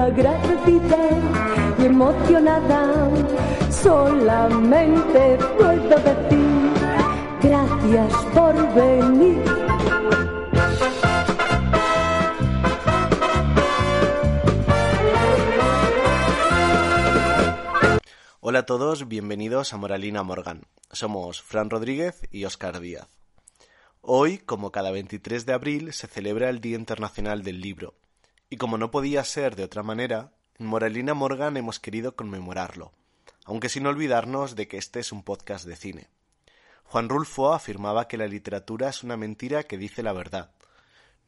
Agradecida y emocionada, solamente puedo decir gracias por venir. Hola a todos, bienvenidos a Moralina Morgan. Somos Fran Rodríguez y Oscar Díaz. Hoy, como cada 23 de abril, se celebra el Día Internacional del Libro y como no podía ser de otra manera, en Moralina Morgan hemos querido conmemorarlo, aunque sin olvidarnos de que este es un podcast de cine. Juan Rulfo afirmaba que la literatura es una mentira que dice la verdad.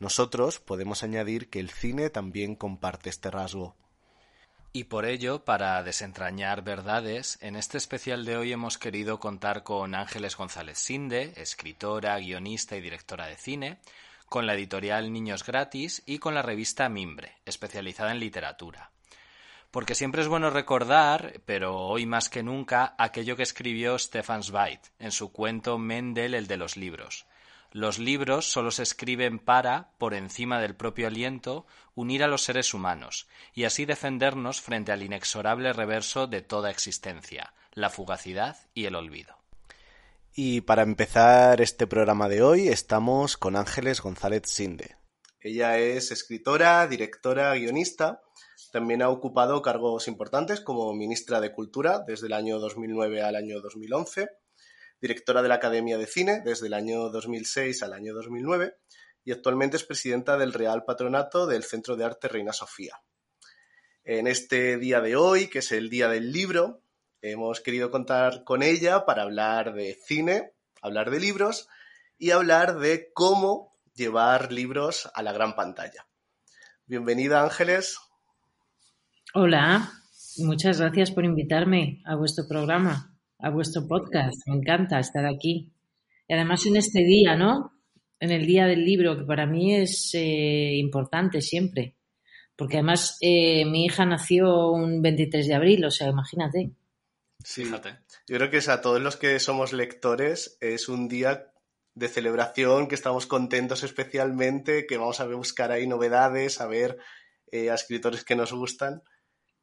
Nosotros podemos añadir que el cine también comparte este rasgo. Y por ello, para desentrañar verdades, en este especial de hoy hemos querido contar con Ángeles González Sinde, escritora, guionista y directora de cine, con la editorial Niños Gratis y con la revista Mimbre, especializada en literatura. Porque siempre es bueno recordar, pero hoy más que nunca, aquello que escribió Stefan Zweig en su cuento Mendel, el de los libros. Los libros solo se escriben para, por encima del propio aliento, unir a los seres humanos, y así defendernos frente al inexorable reverso de toda existencia, la fugacidad y el olvido. Y para empezar este programa de hoy estamos con Ángeles González Sinde. Ella es escritora, directora, guionista. También ha ocupado cargos importantes como ministra de Cultura desde el año 2009 al año 2011, directora de la Academia de Cine desde el año 2006 al año 2009 y actualmente es presidenta del Real Patronato del Centro de Arte Reina Sofía. En este día de hoy, que es el Día del Libro, Hemos querido contar con ella para hablar de cine, hablar de libros y hablar de cómo llevar libros a la gran pantalla. Bienvenida Ángeles. Hola, muchas gracias por invitarme a vuestro programa, a vuestro podcast. Me encanta estar aquí. Y además en este día, ¿no? En el día del libro, que para mí es eh, importante siempre. Porque además eh, mi hija nació un 23 de abril, o sea, imagínate. Sí, Fíjate. yo creo que es a todos los que somos lectores es un día de celebración, que estamos contentos especialmente, que vamos a buscar ahí novedades, a ver eh, a escritores que nos gustan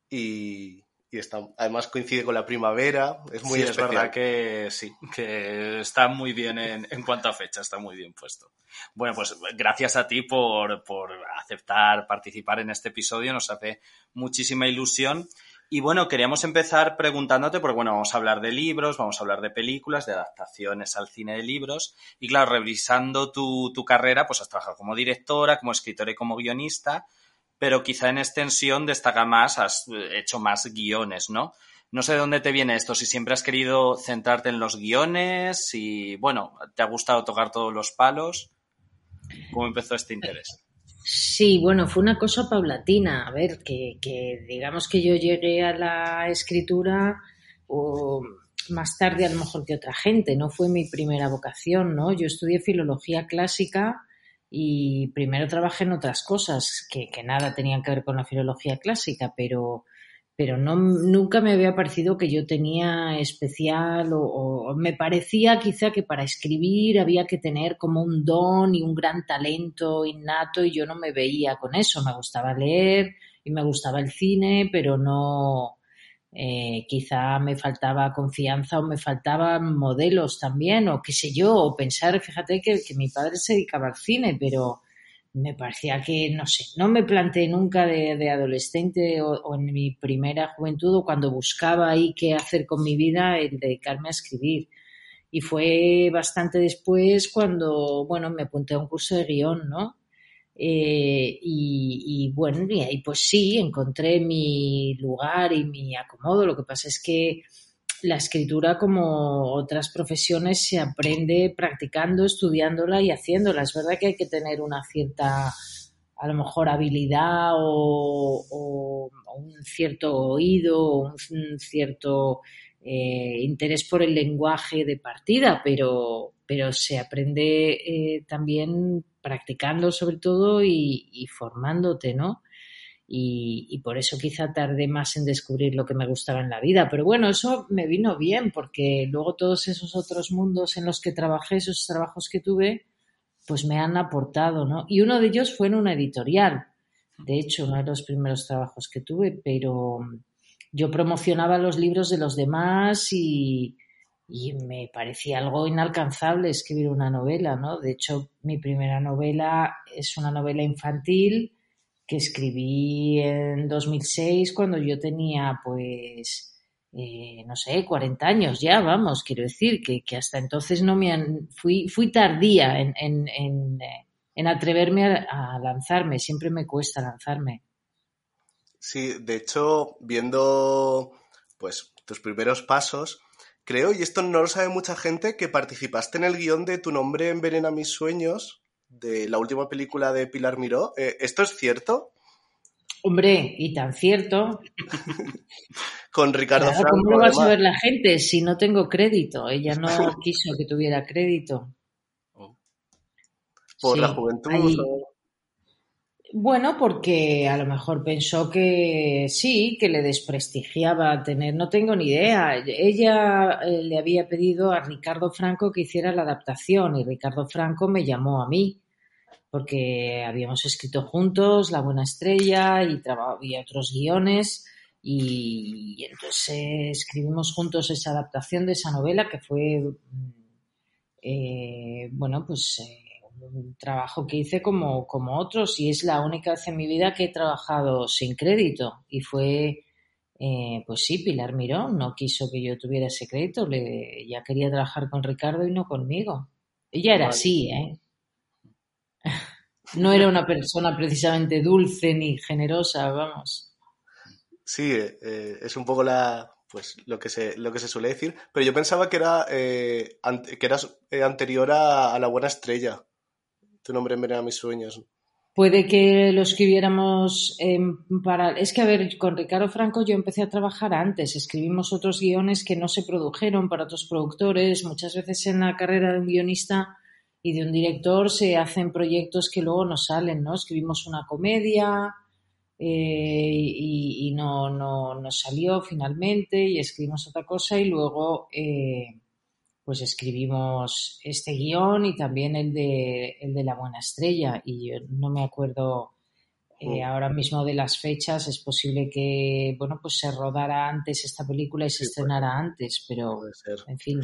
y, está, además coincide con la primavera, es muy sí, especial. Es verdad que sí, que está muy bien en, en, cuanto a fecha, está muy bien puesto. Bueno, pues gracias a ti por, por aceptar participar en este episodio, nos hace muchísima ilusión. Y bueno, queríamos empezar preguntándote, porque bueno, vamos a hablar de libros, vamos a hablar de películas, de adaptaciones al cine de libros. Y claro, revisando tu, tu carrera, pues has trabajado como directora, como escritora y como guionista, pero quizá en extensión destaca más, has hecho más guiones, ¿no? No sé de dónde te viene esto, si siempre has querido centrarte en los guiones, si, bueno, te ha gustado tocar todos los palos. ¿Cómo empezó este interés? Sí, bueno, fue una cosa paulatina. A ver, que, que digamos que yo llegué a la escritura más tarde a lo mejor que otra gente, no fue mi primera vocación, ¿no? Yo estudié filología clásica y primero trabajé en otras cosas que, que nada tenían que ver con la filología clásica, pero pero no, nunca me había parecido que yo tenía especial o, me parecía quizá que para escribir había que tener como un don y un gran talento innato y yo no me veía con eso. Me gustaba leer y me gustaba el cine, pero no, eh, quizá me faltaba confianza o me faltaban modelos también o qué sé yo, o pensar, fíjate que, que mi padre se dedicaba al cine, pero me parecía que, no sé, no me planteé nunca de, adolescente o, o, en mi primera juventud o cuando buscaba ahí qué hacer con mi vida el dedicarme a escribir. Y fue bastante después cuando, bueno, me apunté a un curso de guion, ¿no? Eh, y, y, bueno, y ahí pues sí, encontré mi lugar y mi acomodo. Lo que pasa es que la escritura, como otras profesiones, se aprende practicando, estudiándola y haciéndola. Es verdad que hay que tener una cierta, a lo mejor, habilidad o, o cierto oído, un cierto eh, interés por el lenguaje de partida, pero, pero se aprende eh, también practicando sobre todo y, formándote, ¿no? Y, por eso quizá tardé más en descubrir lo que me gustaba en la vida. Pero bueno, eso me vino bien porque luego todos esos otros mundos en los que trabajé, esos trabajos que tuve, pues me han aportado, ¿no? Y uno de ellos fue en una editorial. De hecho, uno de los primeros trabajos que tuve, pero yo promocionaba los libros de los demás y, me parecía algo inalcanzable escribir una novela, ¿no? De hecho, mi primera novela es una novela infantil que escribí en 2006 cuando yo tenía, pues, eh, no sé, 40 años ya, vamos, quiero decir, que, hasta entonces no me han, fui, fui tardía en, en, en, atreverme a lanzarme, siempre me cuesta lanzarme. Sí, de hecho, viendo pues tus primeros pasos, creo, y esto no lo sabe mucha gente, que participaste en el guion de Tu nombre envenena mis sueños, de la última película de Pilar Miró. Eh, ¿Esto es cierto? Hombre, y tan cierto. Con Ricardo Franco. ¿Cómo lo va a saber la gente si no tengo crédito? Ella no quiso que tuviera crédito. Por la juventud. Bueno, porque a lo mejor pensó que sí, que le desprestigiaba tener, no tengo ni idea. Ella eh, le había pedido a Ricardo Franco que hiciera la adaptación y Ricardo Franco me llamó a mí porque habíamos escrito juntos La Buena Estrella y, y otros guiones y, entonces escribimos juntos esa adaptación de esa novela que fue, mm, eh, bueno, pues... Eh, un trabajo que hice como, como otros y es la única vez en mi vida que he trabajado sin crédito y fue, eh, pues sí, Pilar Mirón no quiso que yo tuviera ese crédito, le, ya quería trabajar con Ricardo y no conmigo. Ella era así, ¿eh? no era una persona precisamente dulce ni generosa, vamos. Sí, eh, es un poco la, pues lo que se, lo que se suele decir, pero yo pensaba que era, eh, que eras anterior a, La Buena Estrella. Tu nombre envenena mis sueños. Puede que lo escribiéramos para... Es que, a ver, con Ricardo Franco yo empecé a trabajar antes. Escribimos otros guiones que no se produjeron para otros productores. Muchas veces en la carrera de un guionista y de un director se hacen proyectos que luego no salen, ¿no? Escribimos una comedia eh, y, no, no, salió finalmente y escribimos otra cosa y luego... Eh, pues escribimos este guion y también el de, el de La Buena Estrella. Y yo no me acuerdo eh, oh. ahora mismo de las fechas. Es posible que, bueno, pues se rodara antes esta película y se estrenara antes, pero en fin.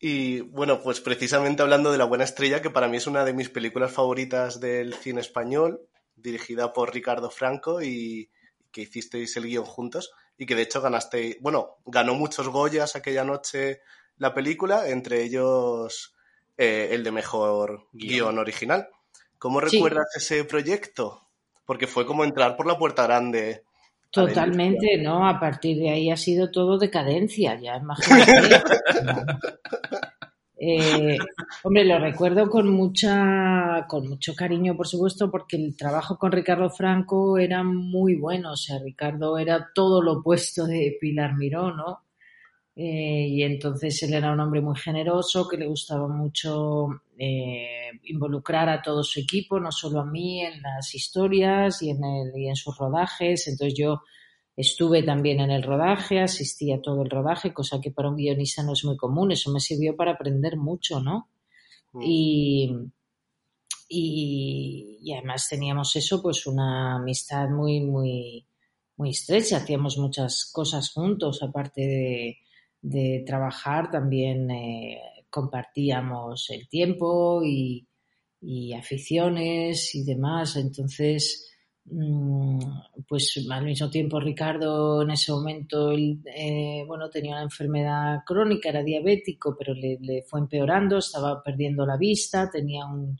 Y bueno, pues precisamente hablando de La Buena Estrella, que para mí es una de mis películas favoritas del cine español, dirigida por Ricardo Franco y que hicisteis el guion juntos y que de hecho ganaste, bueno, ganó muchos Goyas aquella noche la película, entre ellos eh, el de mejor guion original. ¿Cómo recuerdas ese proyecto? Porque fue como entrar por la puerta grande. Totalmente, ¿no? A partir de ahí ha sido todo decadencia, ya imagínate. Eh, hombre, lo recuerdo con mucha, con mucho cariño, por supuesto, porque el trabajo con Ricardo Franco era muy bueno. O sea, Ricardo era todo lo opuesto de Pilar Miró, ¿no? Eh, y entonces él era un hombre muy generoso, que le gustaba mucho eh, involucrar a todo su equipo, no solo a mí, en las historias y en, el, y en sus rodajes. Entonces yo estuve también en el rodaje, asistí a todo el rodaje, cosa que para un guionista no es muy común. Eso me sirvió para aprender mucho, ¿no? Mm. Y, y, y, además teníamos eso, pues una amistad muy, muy, muy estrecha. Hacíamos muchas cosas juntos, aparte de de trabajar también eh, compartíamos el tiempo y, aficiones y demás. Entonces, mm, pues al mismo tiempo Ricardo en ese momento, eh, bueno, tenía una enfermedad crónica, era diabético, pero le, fue empeorando, estaba perdiendo la vista, tenía un,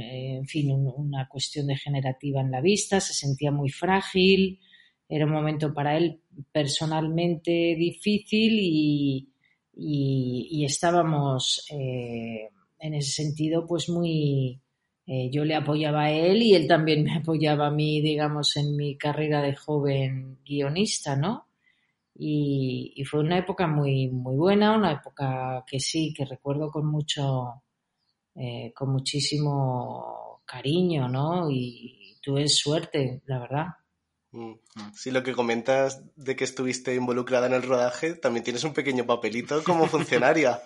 eh, en fin, una cuestión degenerativa en la vista, se sentía muy frágil, era un momento para él personalmente difícil y, y, estábamos eh, en ese sentido pues muy eh, yo le apoyaba a él y él también me apoyaba a mí, digamos, en mi carrera de joven guionista, ¿no? Y, fue una época muy, muy buena, una época que sí, que recuerdo con mucho, eh, con muchísimo cariño, ¿no? Y tuve suerte, la verdad. Mm. Sí, lo que comentas de que estuviste involucrada en el rodaje, también tienes un pequeño papelito como funcionaria.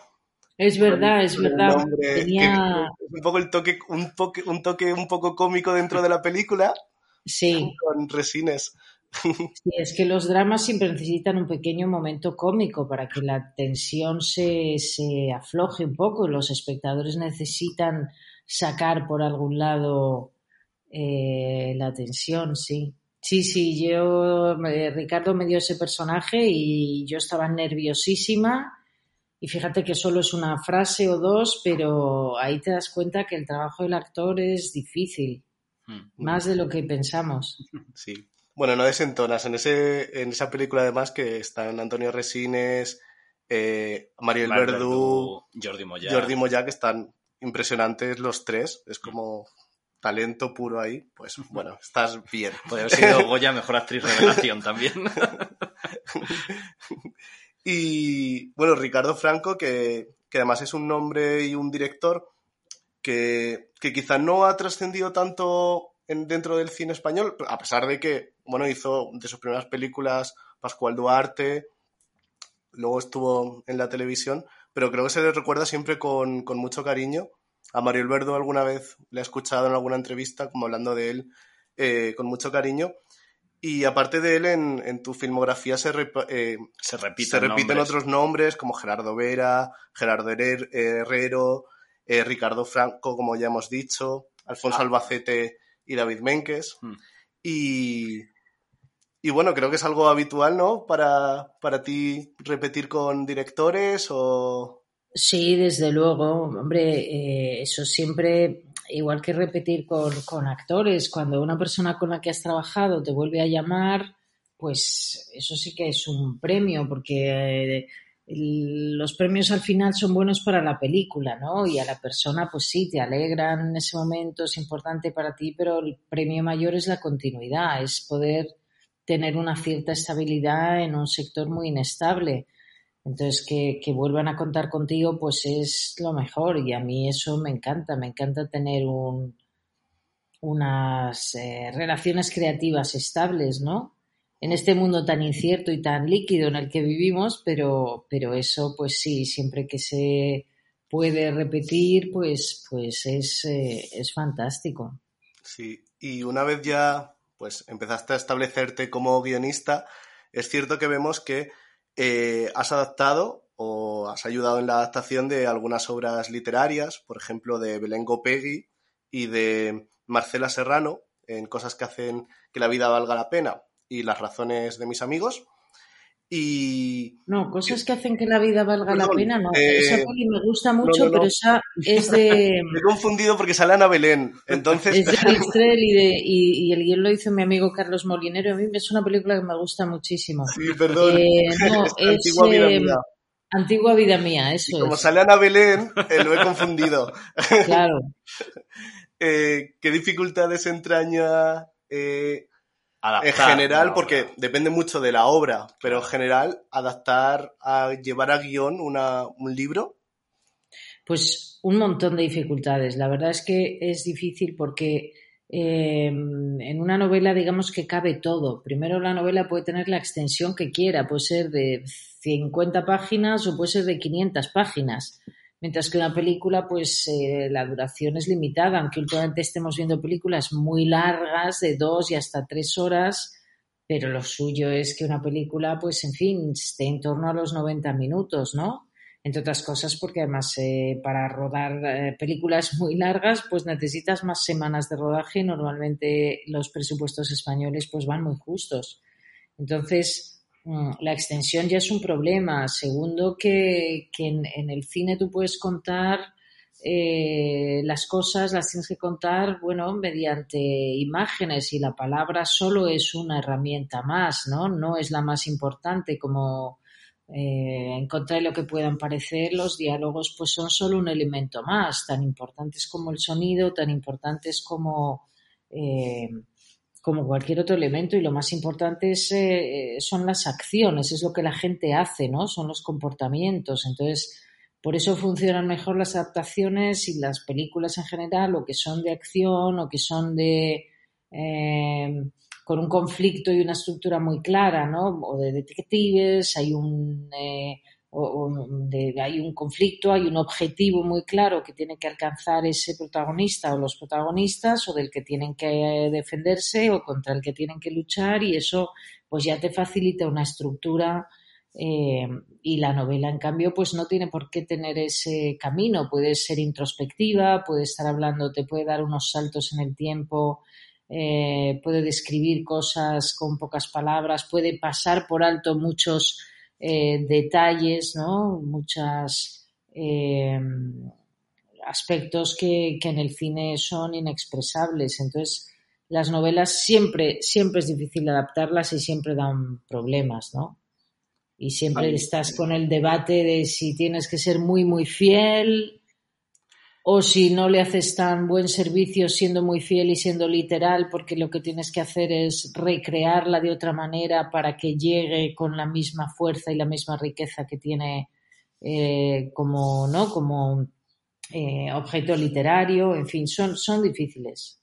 Es verdad, es verdad. Tenía... un poco el toque, un, un toque un poco cómico dentro de la película. Sí. Con resines. Sí, es que los dramas siempre necesitan un pequeño momento cómico para que la tensión se, se afloje un poco. Los espectadores necesitan sacar por algún lado eh, la tensión, sí. Sí, sí, yo, Ricardo me dio ese personaje y yo estaba nerviosísima. Y fíjate que solo es una frase o dos, pero ahí te das cuenta que el trabajo del actor es difícil, hmm. más de lo que pensamos. Sí. Bueno, no desentonas. En, ese, en esa película, además, que están Antonio Resines, eh, Mario El Verdú, Jordi Moya. Jordi Moya, que están impresionantes los tres. Es como talento puro ahí, pues bueno, estás bien. Podría haber sido Goya mejor actriz revelación también. y bueno, Ricardo Franco, que, además es un nombre y un director que, que quizá no ha trascendido tanto en, dentro del cine español, a pesar de que, bueno, hizo de sus primeras películas Pascual Duarte, luego estuvo en la televisión, pero creo que se le recuerda siempre con, con mucho cariño a Mario Verdo alguna vez le he escuchado en alguna entrevista como hablando de él eh, con mucho cariño. Y aparte de él, en, tu filmografía se, eh, se, repiten, otros nombres como Gerardo Vera, Gerardo Herrero, eh, Ricardo Franco, como ya hemos dicho, Alfonso ah. Albacete y David Menkes. Hmm. Y, y, bueno, creo que es algo habitual, ¿no? Para, para ti repetir con directores o, Sí, desde luego. Hombre, eh, eso siempre, igual que repetir con, con, actores, cuando una persona con la que has trabajado te vuelve a llamar, pues eso sí que es un premio, porque eh, los premios al final son buenos para la película, ¿no? Y a la persona, pues sí, te alegran en ese momento, es importante para ti, pero el premio mayor es la continuidad, es poder tener una cierta estabilidad en un sector muy inestable. Entonces, que, que, vuelvan a contar contigo, pues es lo mejor y a mí eso me encanta, me encanta tener un, unas eh, relaciones creativas estables, ¿no? En este mundo tan incierto y tan líquido en el que vivimos, pero, pero eso, pues sí, siempre que se puede repetir, pues, pues es, eh, es fantástico. Sí, y una vez ya pues empezaste a establecerte como guionista, es cierto que vemos que eh, has adaptado o has ayudado en la adaptación de algunas obras literarias, por ejemplo, de Belén Gopegui y de Marcela Serrano, en Cosas que hacen que la vida valga la pena y Las razones de mis amigos. Y... No, cosas que hacen que la vida valga la pena, no. esa eh, peli me gusta mucho, pero esa es de... Me he confundido porque sale Ana Belén, entonces... Es de Estrell y, de, y, el guion lo hizo mi amigo Carlos Molinero. A mí es una película que me gusta muchísimo. Sí, perdón. Eh, no, es... Antigua vida eh, mía. Antigua vida mía, eso Como sale Ana Belén, lo he confundido. Claro. ¿Qué dificultades entraña en general, porque depende mucho de la obra, pero en general, adaptar a llevar a guion una, un libro. Pues un montón de dificultades. La verdad es que es difícil porque em, en una novela, digamos que cabe todo. Primero, la novela puede tener la extensión que quiera, puede ser de 50 páginas o puede ser de 500 páginas. Mientras que una película, pues eh, la duración es limitada, aunque últimamente estemos viendo películas muy largas, de dos y hasta tres horas, pero lo suyo es que una película, pues en fin, esté en torno a los 90 minutos, ¿no? Entre otras cosas porque además eh, para rodar eh, películas muy largas, pues necesitas más semanas de rodaje normalmente los presupuestos españoles pues van muy justos. Entonces, la extensión ya es un problema. Segundo, que, en, el cine tú puedes contar eh, las cosas, las tienes que contar, bueno, mediante imágenes y la palabra solo es una herramienta más, ¿no? No es la más importante como, eh, en contra de lo que puedan parecer, los diálogos pues son solo un elemento más, tan importantes como el sonido, tan importantes como, eh, como cualquier otro elemento y lo más importante es, eh, son las acciones, es lo que la gente hace, ¿no? Son los comportamientos. Entonces, por eso funcionan mejor las adaptaciones y las películas en general, o que son de acción, o que son de con un conflicto y una estructura muy clara, ¿no? O de detectives, hay un, eh, hay un conflicto, hay un objetivo muy claro que tiene que alcanzar ese protagonista o los protagonistas, o del que tienen que defenderse o contra el que tienen que luchar, y eso pues ya te facilita una estructura. Eh, y la novela, en cambio, pues no tiene por qué tener ese camino. Puede ser introspectiva, puede estar hablando, te puede dar unos saltos en el tiempo eh, puede describir cosas con pocas palabras, puede pasar por alto muchos eh, detalles, ¿no? Muchos eh, aspectos que, en el cine son inexpresables. Entonces, las novelas siempre, siempre es difícil adaptarlas y siempre dan problemas, ¿no? Y siempre estás con el debate de si tienes que ser muy, muy fiel o si no le haces tan buen servicio siendo muy fiel y siendo literal, porque lo que tienes que hacer es recrearla de otra manera para que llegue con la misma fuerza y la misma riqueza que tiene eh, como, ¿no? como eh, objeto literario, en fin, son, son difíciles.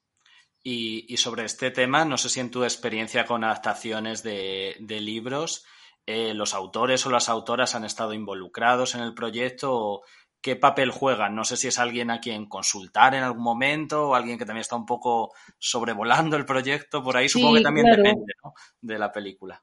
Y, sobre este tema, no sé si en tu experiencia con adaptaciones de, libros, eh, los autores o las autoras han estado involucrados en el proyecto qué papel juegan. No sé si es alguien a quien consultar en algún momento o alguien que también está un poco sobrevolando el proyecto por ahí. Supongo que también depende de la película.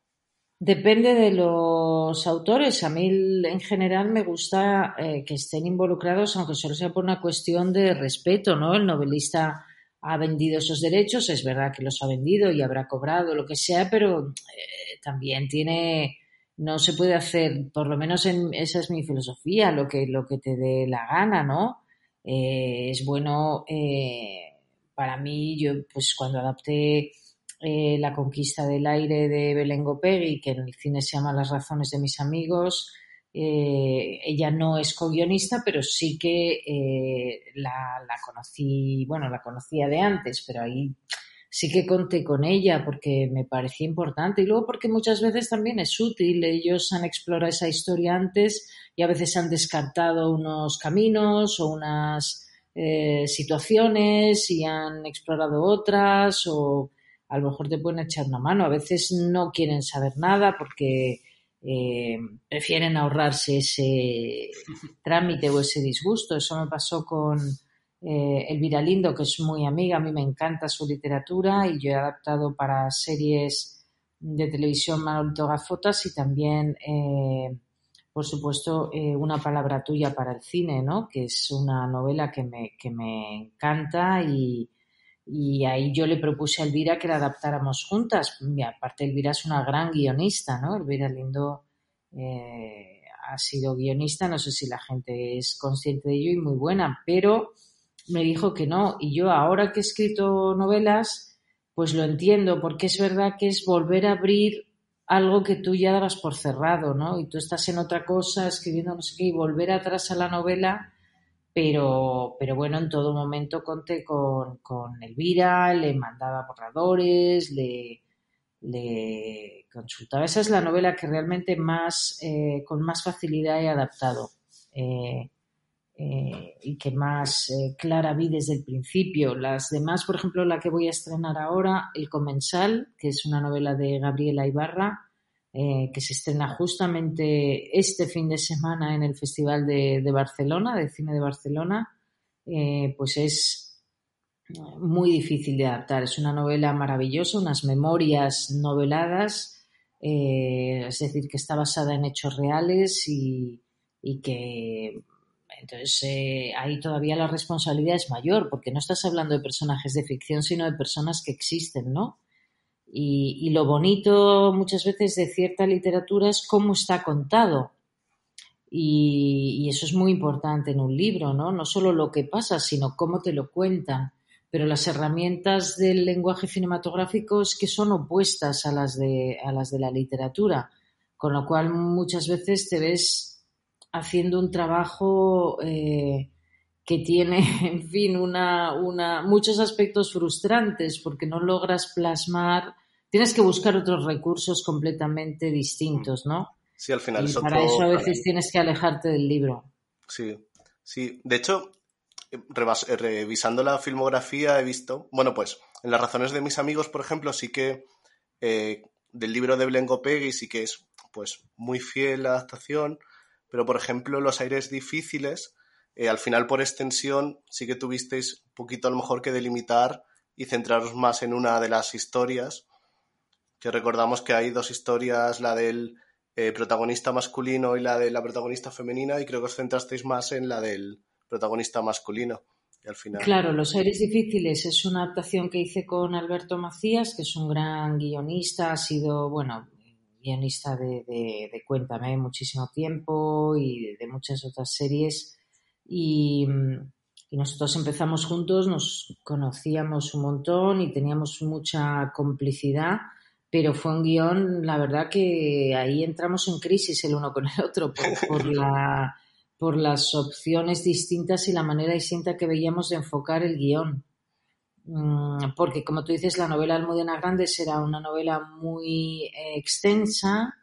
Depende de los autores. A mí en general me gusta eh, que estén involucrados, aunque solo sea por una cuestión de respeto, ¿no? El novelista ha vendido esos derechos, es verdad que los ha vendido y habrá cobrado lo que sea, pero eh, también tiene no se puede hacer, por lo menos en, esa es mi filosofía, lo que, lo que te dé la gana, ¿no? Eh, es bueno, eh, para mí, yo pues cuando adapté eh, La conquista del aire de Belén Gopegui, que en el cine se llama Las razones de mis amigos, ella no es co-guionista, pero sí que la, la conocí, bueno, la conocía de antes, pero ahí sí que conté con ella porque me parecía importante y luego porque muchas veces también es útil. Ellos han explorado esa historia antes y a veces han descartado unos caminos o unas eh, situaciones y han explorado otras o a lo mejor te pueden echar una mano. A veces no quieren saber nada porque eh, prefieren ahorrarse ese trámite o ese disgusto. Eso me pasó con eh, Elvira Lindo, que es muy amiga, a mí me encanta su literatura y yo he adaptado para series de televisión Manolito Gafotas y también, eh, por supuesto, eh, Una palabra tuya para el cine, ¿no? que es una novela que me, que me encanta y, y ahí yo le propuse a Elvira que la adaptáramos juntas. Y aparte, Elvira es una gran guionista, ¿no? Elvira Lindo ha sido guionista, no sé si la gente es consciente de ello y muy buena, pero me dijo que no. Y yo ahora que he escrito novelas, pues lo entiendo, porque es verdad que es volver a abrir algo que tú ya dabas por cerrado, ¿no? Y tú estás en otra cosa, escribiendo no sé qué, y volver atrás a la novela, pero, pero bueno, en todo momento conté con, con Elvira, le mandaba borradores, le, le consultaba. Esa es la novela que realmente más, eh, con más facilidad he adaptado. Eh, eh, y que más eh, clara vi desde el principio. Las demás, por ejemplo, la que voy a estrenar ahora, El Comensal, que es una novela de Gabriela Ibarra, eh, que se estrena justamente este fin de semana en el Festival de, Barcelona, de Cine de Barcelona, pues es muy difícil de adaptar. Es una novela maravillosa, unas memorias noveladas, es decir, que está basada en hechos reales y que entonces, eh, ahí todavía la responsabilidad es mayor, porque no estás hablando de personajes de ficción, sino de personas que existen, ¿no? Y, lo bonito muchas veces de cierta literatura es cómo está contado. Y, eso es muy importante en un libro, ¿no? No solo lo que pasa, sino cómo te lo cuentan. Pero las herramientas del lenguaje cinematográfico es que son opuestas a las de, a las de la literatura con lo cual muchas veces te ves haciendo un trabajo eh, que tiene, en fin, una, una, muchos aspectos frustrantes porque no logras plasmar, tienes que buscar otros recursos completamente distintos, ¿no? Sí, al final y para eso a veces tienes que alejarte del libro. Sí, sí. De hecho, revisando la filmografía he visto, bueno, pues en las razones de mis amigos, por ejemplo, sí que eh, del libro de Blengo Peggy sí que es pues muy fiel la adaptación, pero por ejemplo Los aires difíciles, eh, al final por extensión sí que tuvisteis un poquito a lo mejor que delimitar y centraros más en una de las historias, que recordamos que hay dos historias, la del eh, protagonista masculino y la de la protagonista femenina, y creo que os centrasteis más en la del protagonista masculino. Al final... Claro, Los aires difíciles es una adaptación que hice con Alberto Macías, que es un gran guionista, ha sido, bueno, guionista de, de, Cuéntame muchísimo tiempo y de, muchas otras series. Y, y, nosotros empezamos juntos, nos conocíamos un montón y teníamos mucha complicidad, pero fue un guion, la verdad que ahí entramos en crisis el uno con el otro por, por la, por las opciones distintas y la manera distinta que veíamos de enfocar el guion. Mm, porque como tú dices, la novela Almudena Grandes era una novela muy eh, extensa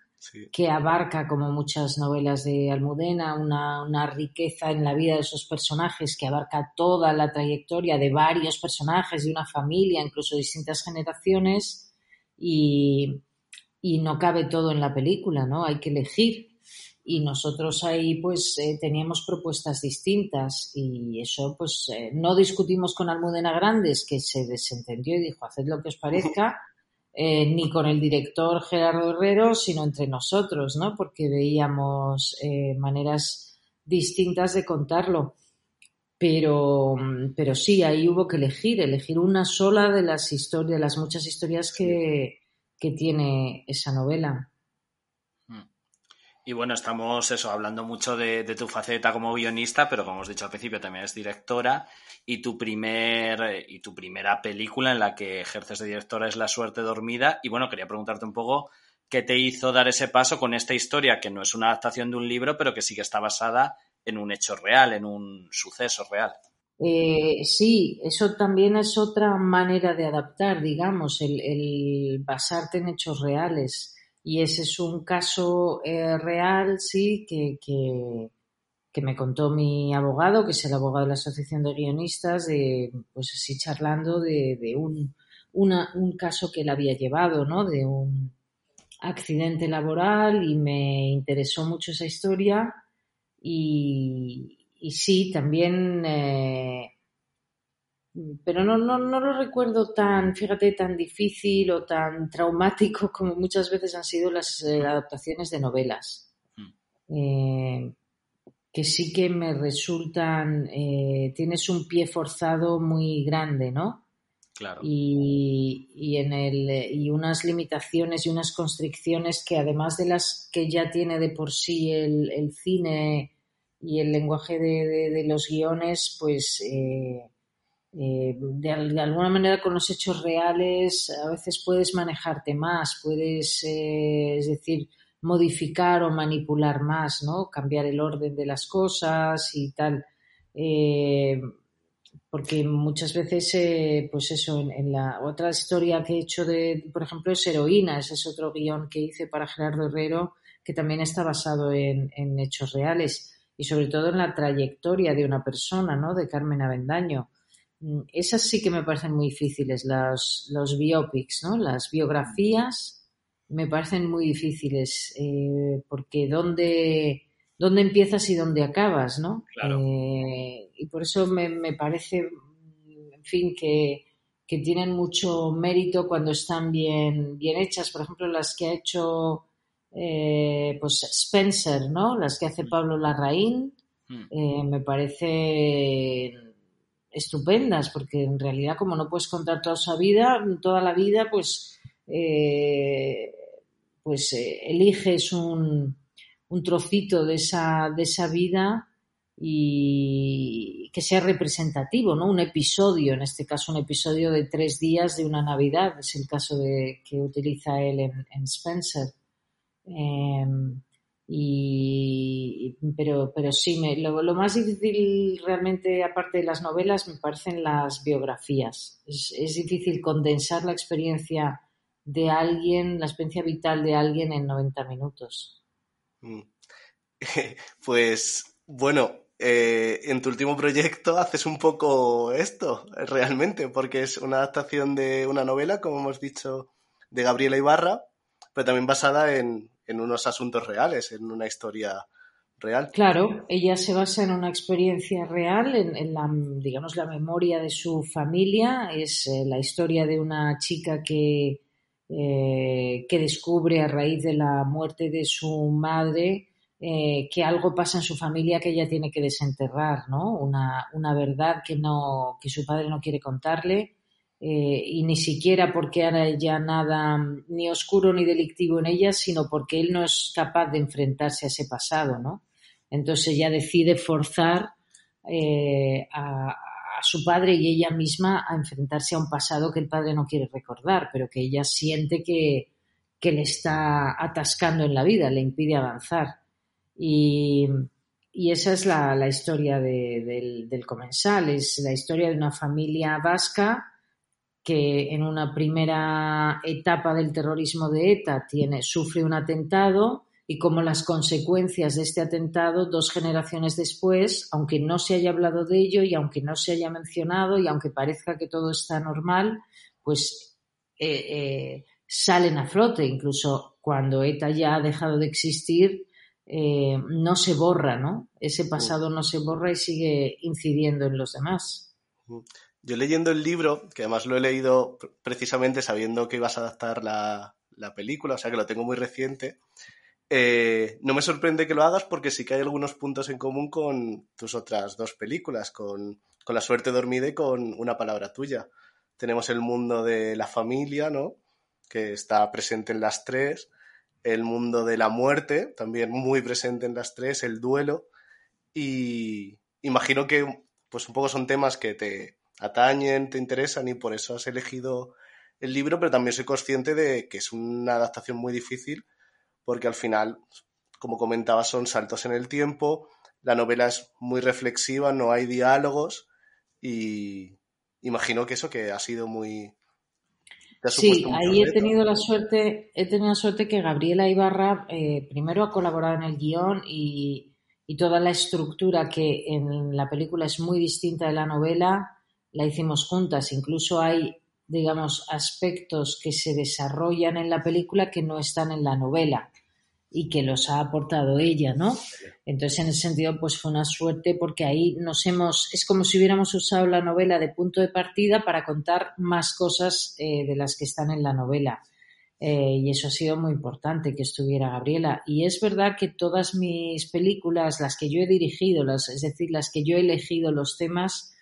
que abarca, como muchas novelas de Almudena, una, una, riqueza en la vida de esos personajes que abarca toda la trayectoria de varios personajes, de una familia, incluso distintas generaciones, y, y no cabe todo en la película, ¿no? Hay que elegir y nosotros ahí pues eh, teníamos propuestas distintas y eso pues eh, no discutimos con Almudena Grandes que se desentendió y dijo haced lo que os parezca eh, ni con el director Gerardo Herrero sino entre nosotros no porque veíamos maneras distintas de contarlo. Pero pero sí ahí hubo que elegir elegir una sola de las historias de las muchas historias que que tiene esa novela y bueno, estamos eso, hablando mucho de, tu faceta como guionista, pero como hemos dicho al principio, también es directora. Y tu primer y tu primera película en la que ejerces de directora es La suerte dormida. Y bueno, quería preguntarte un poco qué te hizo dar ese paso con esta historia, que no es una adaptación de un libro, pero que sí que está basada en un hecho real, en un suceso real. Eh, sí, eso también es otra manera de adaptar, digamos, el basarte en hechos reales y ese es un caso eh, real, sí, que, que, me contó mi abogado, que es el abogado de la Asociación de Guionistas, de, pues así charlando de, de un, un caso que él había llevado, ¿no? De un accidente laboral y me interesó mucho esa historia y, y sí, también eh, pero no, no, no lo recuerdo tan, fíjate, tan difícil o tan traumático como muchas veces han sido las eh, adaptaciones de novelas. Mm. Eh, que sí que me resultan, eh, tienes un pie forzado muy grande, ¿no? Claro. Y, y, en el, y unas limitaciones y unas constricciones que además de las que ya tiene de por sí el, el cine y el lenguaje de, de, los guiones, pues eh, de, alguna manera con los hechos reales a veces puedes manejarte más, puedes, eh, es decir, modificar o manipular más, ¿no? Cambiar el orden de las cosas y tal. Eh, porque muchas veces, pues eso, en, la otra historia que he hecho de, por ejemplo, es Heroína, ese es otro guion que hice para Gerardo Herrero, que también está basado en, en hechos reales y sobre todo en la trayectoria de una persona, ¿no? De Carmen Avendaño. Mm, esas sí que me parecen muy difíciles, los, los biopics, ¿no? Las biografías me parecen muy difíciles, eh, porque ¿dónde, dónde empiezas y dónde acabas, ¿no? Eh, y por eso me, me, parece, en fin, que, que, tienen mucho mérito cuando están bien, bien hechas. Por ejemplo, las que ha hecho eh, pues Spencer, ¿no? Las que hace mm. Pablo Larraín, mm. me parece estupendas, porque en realidad como no puedes contar toda su vida, toda la vida, pues, eh, pues eh, eliges un, un, trocito de esa, de esa vida y que sea representativo, ¿no? Un episodio, en este caso un episodio de tres días de una Navidad, es el caso de, que utiliza él en, Spencer. Em, y, pero, pero sí, me, lo, lo, más difícil realmente, aparte de las novelas, me parecen las biografías. Es, es, difícil condensar la experiencia de alguien, la experiencia vital de alguien en 90 minutos. Mm. Pues bueno, eh, en tu último proyecto haces un poco esto, realmente, porque es una adaptación de una novela, como hemos dicho, de Gabriela Ibarra, pero también basada en, en unos asuntos reales, en una historia real. Claro, ella se basa en una experiencia real, en, la, digamos, la memoria de su familia. Es eh, la historia de una chica que, eh, que descubre a raíz de la muerte de su madre eh, que algo pasa en su familia que ella tiene que desenterrar, ¿no? Una, una verdad que, no, que su padre no quiere contarle eh, y ni siquiera porque haya ya nada ni oscuro ni delictivo en ella, sino porque él no es capaz de enfrentarse a ese pasado, ¿no? Entonces ella decide forzar eh, a, su padre y ella misma a enfrentarse a un pasado que el padre no quiere recordar, pero que ella siente que, le está atascando en la vida, le impide avanzar. Y, esa es la, historia del, del, comensal, es la historia de una familia vasca que en una primera etapa del terrorismo de ETA tiene, sufre un atentado y como las consecuencias de este atentado, dos generaciones después, aunque no se haya hablado de ello y aunque no se haya mencionado y aunque parezca que todo está normal, pues eh, eh, salen a flote. Incluso cuando ETA ya ha dejado de existir, eh, no se borra, ¿no? Ese pasado no se borra y sigue incidiendo en los demás. Yo leyendo el libro, que además lo he leído precisamente sabiendo que ibas a adaptar la, película, o sea que lo tengo muy reciente, eh, no me sorprende que lo hagas porque sí que hay algunos puntos en común con tus otras dos películas, con, La suerte dormida y con Una palabra tuya. Tenemos el mundo de la familia, ¿no? Que está presente en las tres, el mundo de la muerte, también muy presente en las tres, el duelo, y imagino que pues un poco son temas que te, atañen, te interesan y por eso has elegido el libro, pero también soy consciente de que es una adaptación muy difícil porque al final, como comentaba, son saltos en el tiempo, la novela es muy reflexiva, no hay diálogos y imagino que eso que ha sido muy... Sí, ahí he tenido la suerte, he tenido la suerte que Gabriela Ibarra eh, primero ha colaborado en el guion y, y toda la estructura que en la película es muy distinta de la novela, la hicimos juntas. Incluso hay, digamos, aspectos que se desarrollan en la película que no están en la novela y que los ha aportado ella, ¿no? Entonces, en ese sentido, pues fue una suerte porque ahí nos hemos, es como si hubiéramos usado la novela de punto de partida para contar más cosas eh, de las que están en la novela. Eh, y eso ha sido muy importante que estuviera Gabriela. Y es verdad que todas mis películas, las que yo he dirigido, las, es decir, las que yo he elegido los temas,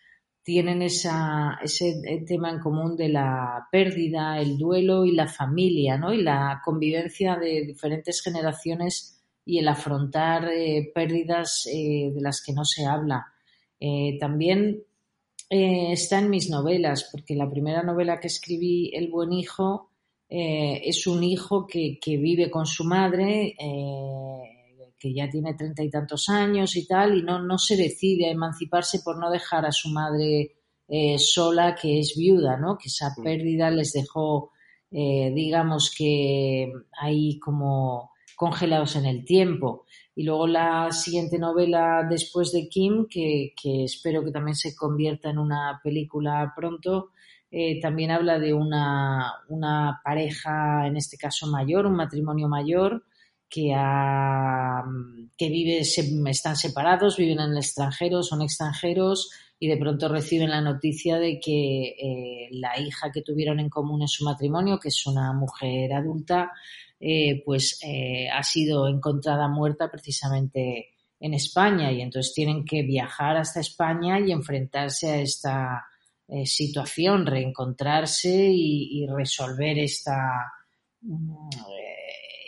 tienen ese eh, tema en común de la pérdida, el duelo y la familia, ¿no? Y la convivencia de diferentes generaciones y el afrontar eh, pérdidas eh, de las que no se habla. también está en mis novelas, porque la primera novela que escribí, El buen hijo, es un hijo que, vive con su madre que ya tiene treinta y tantos años y tal, y no, no se decide a emanciparse por no dejar a su madre eh, sola, que es viuda, ¿no? Que esa pérdida les dejó, eh, digamos que ahí como congelados en el tiempo. Y luego la siguiente novela después de Kim, que, espero que también se convierta en una película pronto, eh, también habla de una, una, pareja, en este caso mayor, un matrimonio mayor, que, que vive, están separados, viven en el extranjero, son extranjeros y de pronto reciben la noticia de que eh, la hija que tuvieron en común en su matrimonio, que es una mujer adulta, eh, pues eh, ha sido encontrada muerta precisamente en España y entonces tienen que viajar hasta España y enfrentarse a esta situación, reencontrarse y, y resolver esta mm,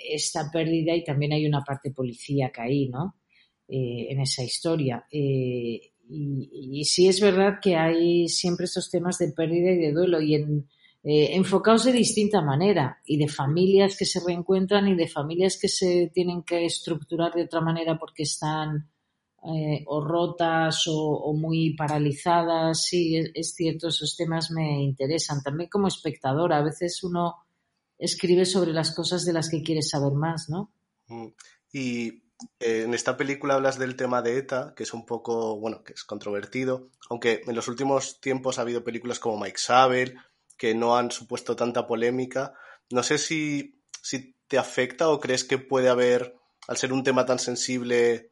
esta pérdida y también hay una parte policíaca ahí, ¿no? Eh, en esa historia. Eh, y, sí es verdad que hay siempre estos temas de pérdida y de duelo y en, eh, enfocados de distinta manera y de familias que se reencuentran y de familias que se tienen que estructurar de otra manera porque están eh, o rotas o, muy paralizadas. Sí, es, cierto, esos temas me interesan. También como espectadora, a veces uno escribe sobre las cosas de las que quiere saber más, ¿no? Mm. Y eh, en esta película hablas del tema de ETA, que es un poco, bueno, que es controvertido, aunque en los últimos tiempos ha habido películas como Mike Sabel, que no han supuesto tanta polémica. No sé si, si te afecta o crees que puede haber, al ser un tema tan sensible,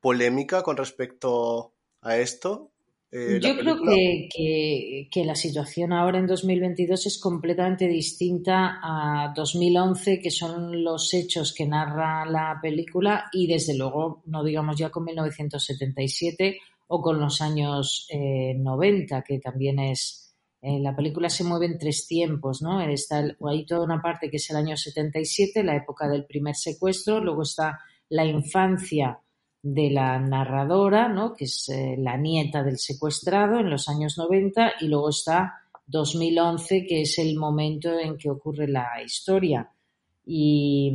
polémica con respecto a esto. Eh, Yo creo que, que, la situación ahora en 2022 es completamente distinta a 2011, que son los hechos que narra la película, y desde luego, no digamos ya con 1977 o con los años 90, eh, que también es, en la película se mueve en tres tiempos, ¿no? Está hay toda una parte que es el año 77, la época del primer secuestro, luego está la infancia de la narradora, ¿no? que es eh, la nieta del secuestrado en los años 90, y luego está 2011, que es el momento en que ocurre la historia. Y,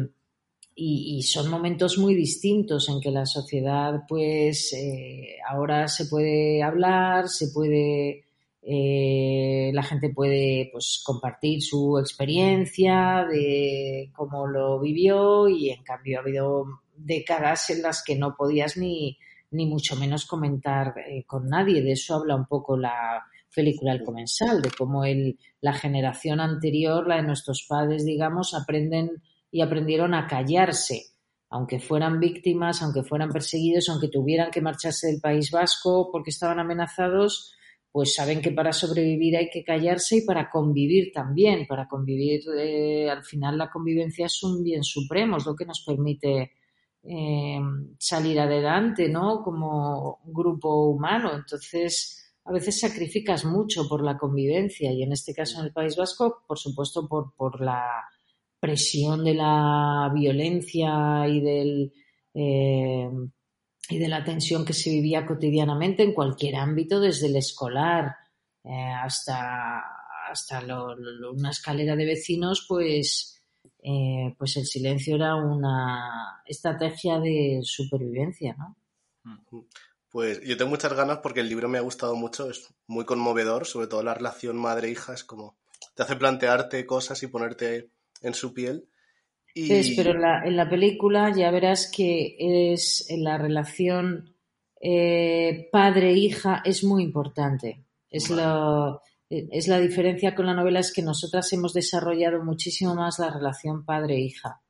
son momentos muy distintos en que la sociedad, pues, eh, ahora se puede hablar, se puede eh, la gente puede pues, compartir su experiencia de cómo lo vivió y en cambio ha habido décadas en las que no podías ni, ni mucho menos comentar eh, con nadie. De eso habla un poco la película El Comensal, de cómo el, la generación anterior, la de nuestros padres, digamos, aprenden y aprendieron a callarse, aunque fueran víctimas, aunque fueran perseguidos, aunque tuvieran que marcharse del País Vasco porque estaban amenazados, pues saben que para sobrevivir hay que callarse y para convivir también. Para convivir, eh, al final la convivencia es un bien supremo, es lo que nos permite eh, salir adelante, ¿no? Como grupo humano. Entonces, a veces sacrificas mucho por la convivencia y en este caso en el País Vasco, por supuesto, por, por la presión de la violencia y del eh, y de la tensión que se vivía cotidianamente en cualquier ámbito, desde el escolar eh, hasta, hasta una escalera de vecinos, pues, eh, pues el silencio era una estrategia de supervivencia, ¿no? Pues yo tengo muchas ganas porque el libro me ha gustado mucho, es muy conmovedor, sobre todo la relación madre-hija, es como te hace plantearte cosas y ponerte en su piel pero en la, película ya verás que es la relación eh, padre-hija es muy importante. Es, es la diferencia con la novela es que nosotras hemos desarrollado muchísimo más la relación padre-hija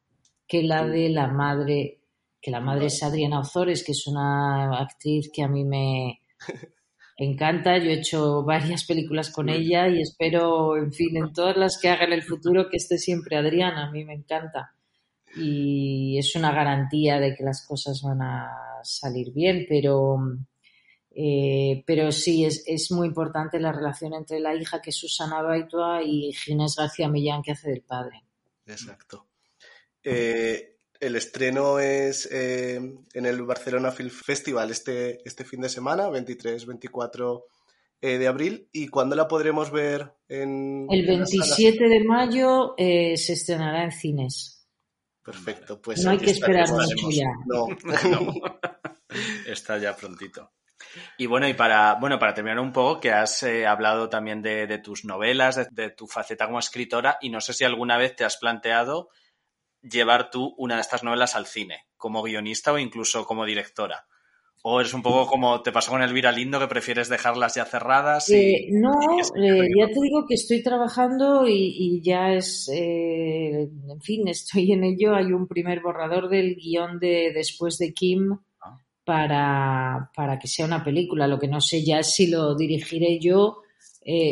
que la de la madre, que la madre es Adriana Ozores, que es una actriz que a mí me encanta. Yo he hecho varias películas con ella y espero, en fin, en todas las que haga en el futuro que esté siempre Adriana. A mí me encanta y es una garantía de que las cosas van a salir bien, pero, eh, pero sí, es, es, muy importante la relación entre la hija, que es Susana Baitua, y Ginés García Millán, que hace del padre. Exacto. Eh, el estreno es eh, en el Barcelona Film Festival este, este fin de semana, 23-24 de abril. ¿Y cuándo la podremos ver en.? El 27 de mayo se estrenará en cines. Perfecto, pues. No hay que esperar mucho ya. No, Está ya prontito. Y bueno, y para, bueno, para terminar un poco, que has eh, hablado también de, tus novelas, de, tu faceta como escritora, y no sé si alguna vez te has planteado llevar tú una de estas novelas al cine, como guionista o incluso como directora. ¿O eres un poco como te pasó con Elvira Lindo, que prefieres dejarlas ya cerradas? Eh, no, eh, ya te digo que estoy trabajando y, ya es, eh, en fin, estoy en ello. Hay un primer borrador del guion de Después de Kim. Para, para que sea una película. Lo que no sé ya es si lo dirigiré yo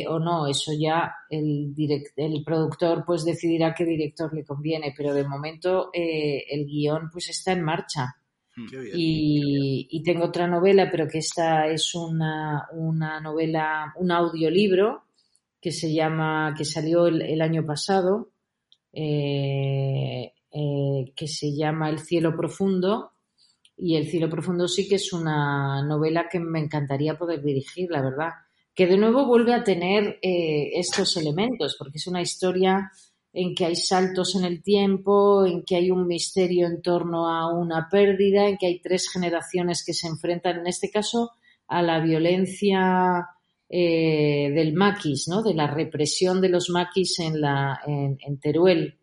o no. Eso ya el, el productor pues decidirá qué director le conviene, pero de momento el guion pues está en marcha. Mm. y, tengo otra novela, pero que esta es una, una, novela, un audiolibro que se llama, que salió el, año pasado, eh, eh, que se llama El cielo profundo. Y El cielo profundo sí que es una novela que me encantaría poder dirigir, la verdad. que de nuevo vuelve a tener eh, estos elementos, porque es una historia en que hay saltos en el tiempo, en que hay un misterio en torno a una pérdida, en que hay tres generaciones que se enfrentan, en este caso, a la violencia eh, del maquis, ¿no? de la represión de los maquis en, la, en, Teruel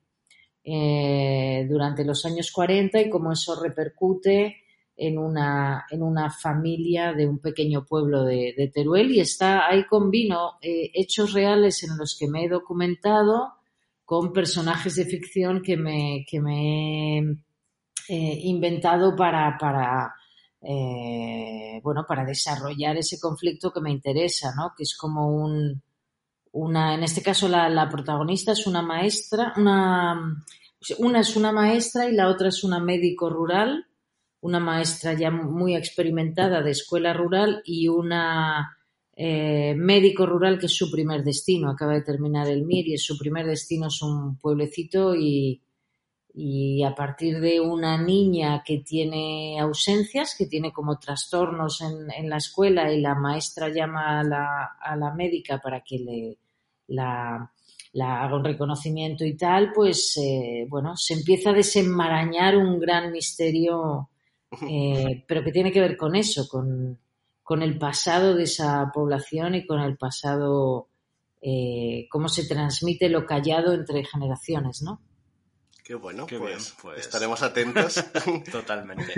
eh, durante los años 40 y cómo eso repercute en una, en una familia de un pequeño pueblo de, Teruel y está ahí con vino eh, hechos reales en los que me he documentado con personajes de ficción que me, que me he eh, inventado para, para eh, bueno, para desarrollar ese conflicto que me interesa, ¿no? Que es como un, una, en este caso la protagonista es una maestra, una, una es una maestra y la otra es una médico rural una maestra ya muy experimentada de escuela rural y una eh, médico rural que es su primer destino. Acaba de terminar el MIR y su primer destino es un pueblecito y, y a partir de una niña que tiene ausencias, que tiene como trastornos en, en la escuela y la maestra llama a la, a la médica para que le la, la haga un reconocimiento y tal, pues eh, bueno, se empieza a desenmarañar un gran misterio eh, pero que tiene que ver con eso, con, el pasado de esa población y con el pasado, eh, cómo se transmite lo callado entre generaciones, ¿no? Qué bueno, pues, pues, estaremos atentos. Totalmente.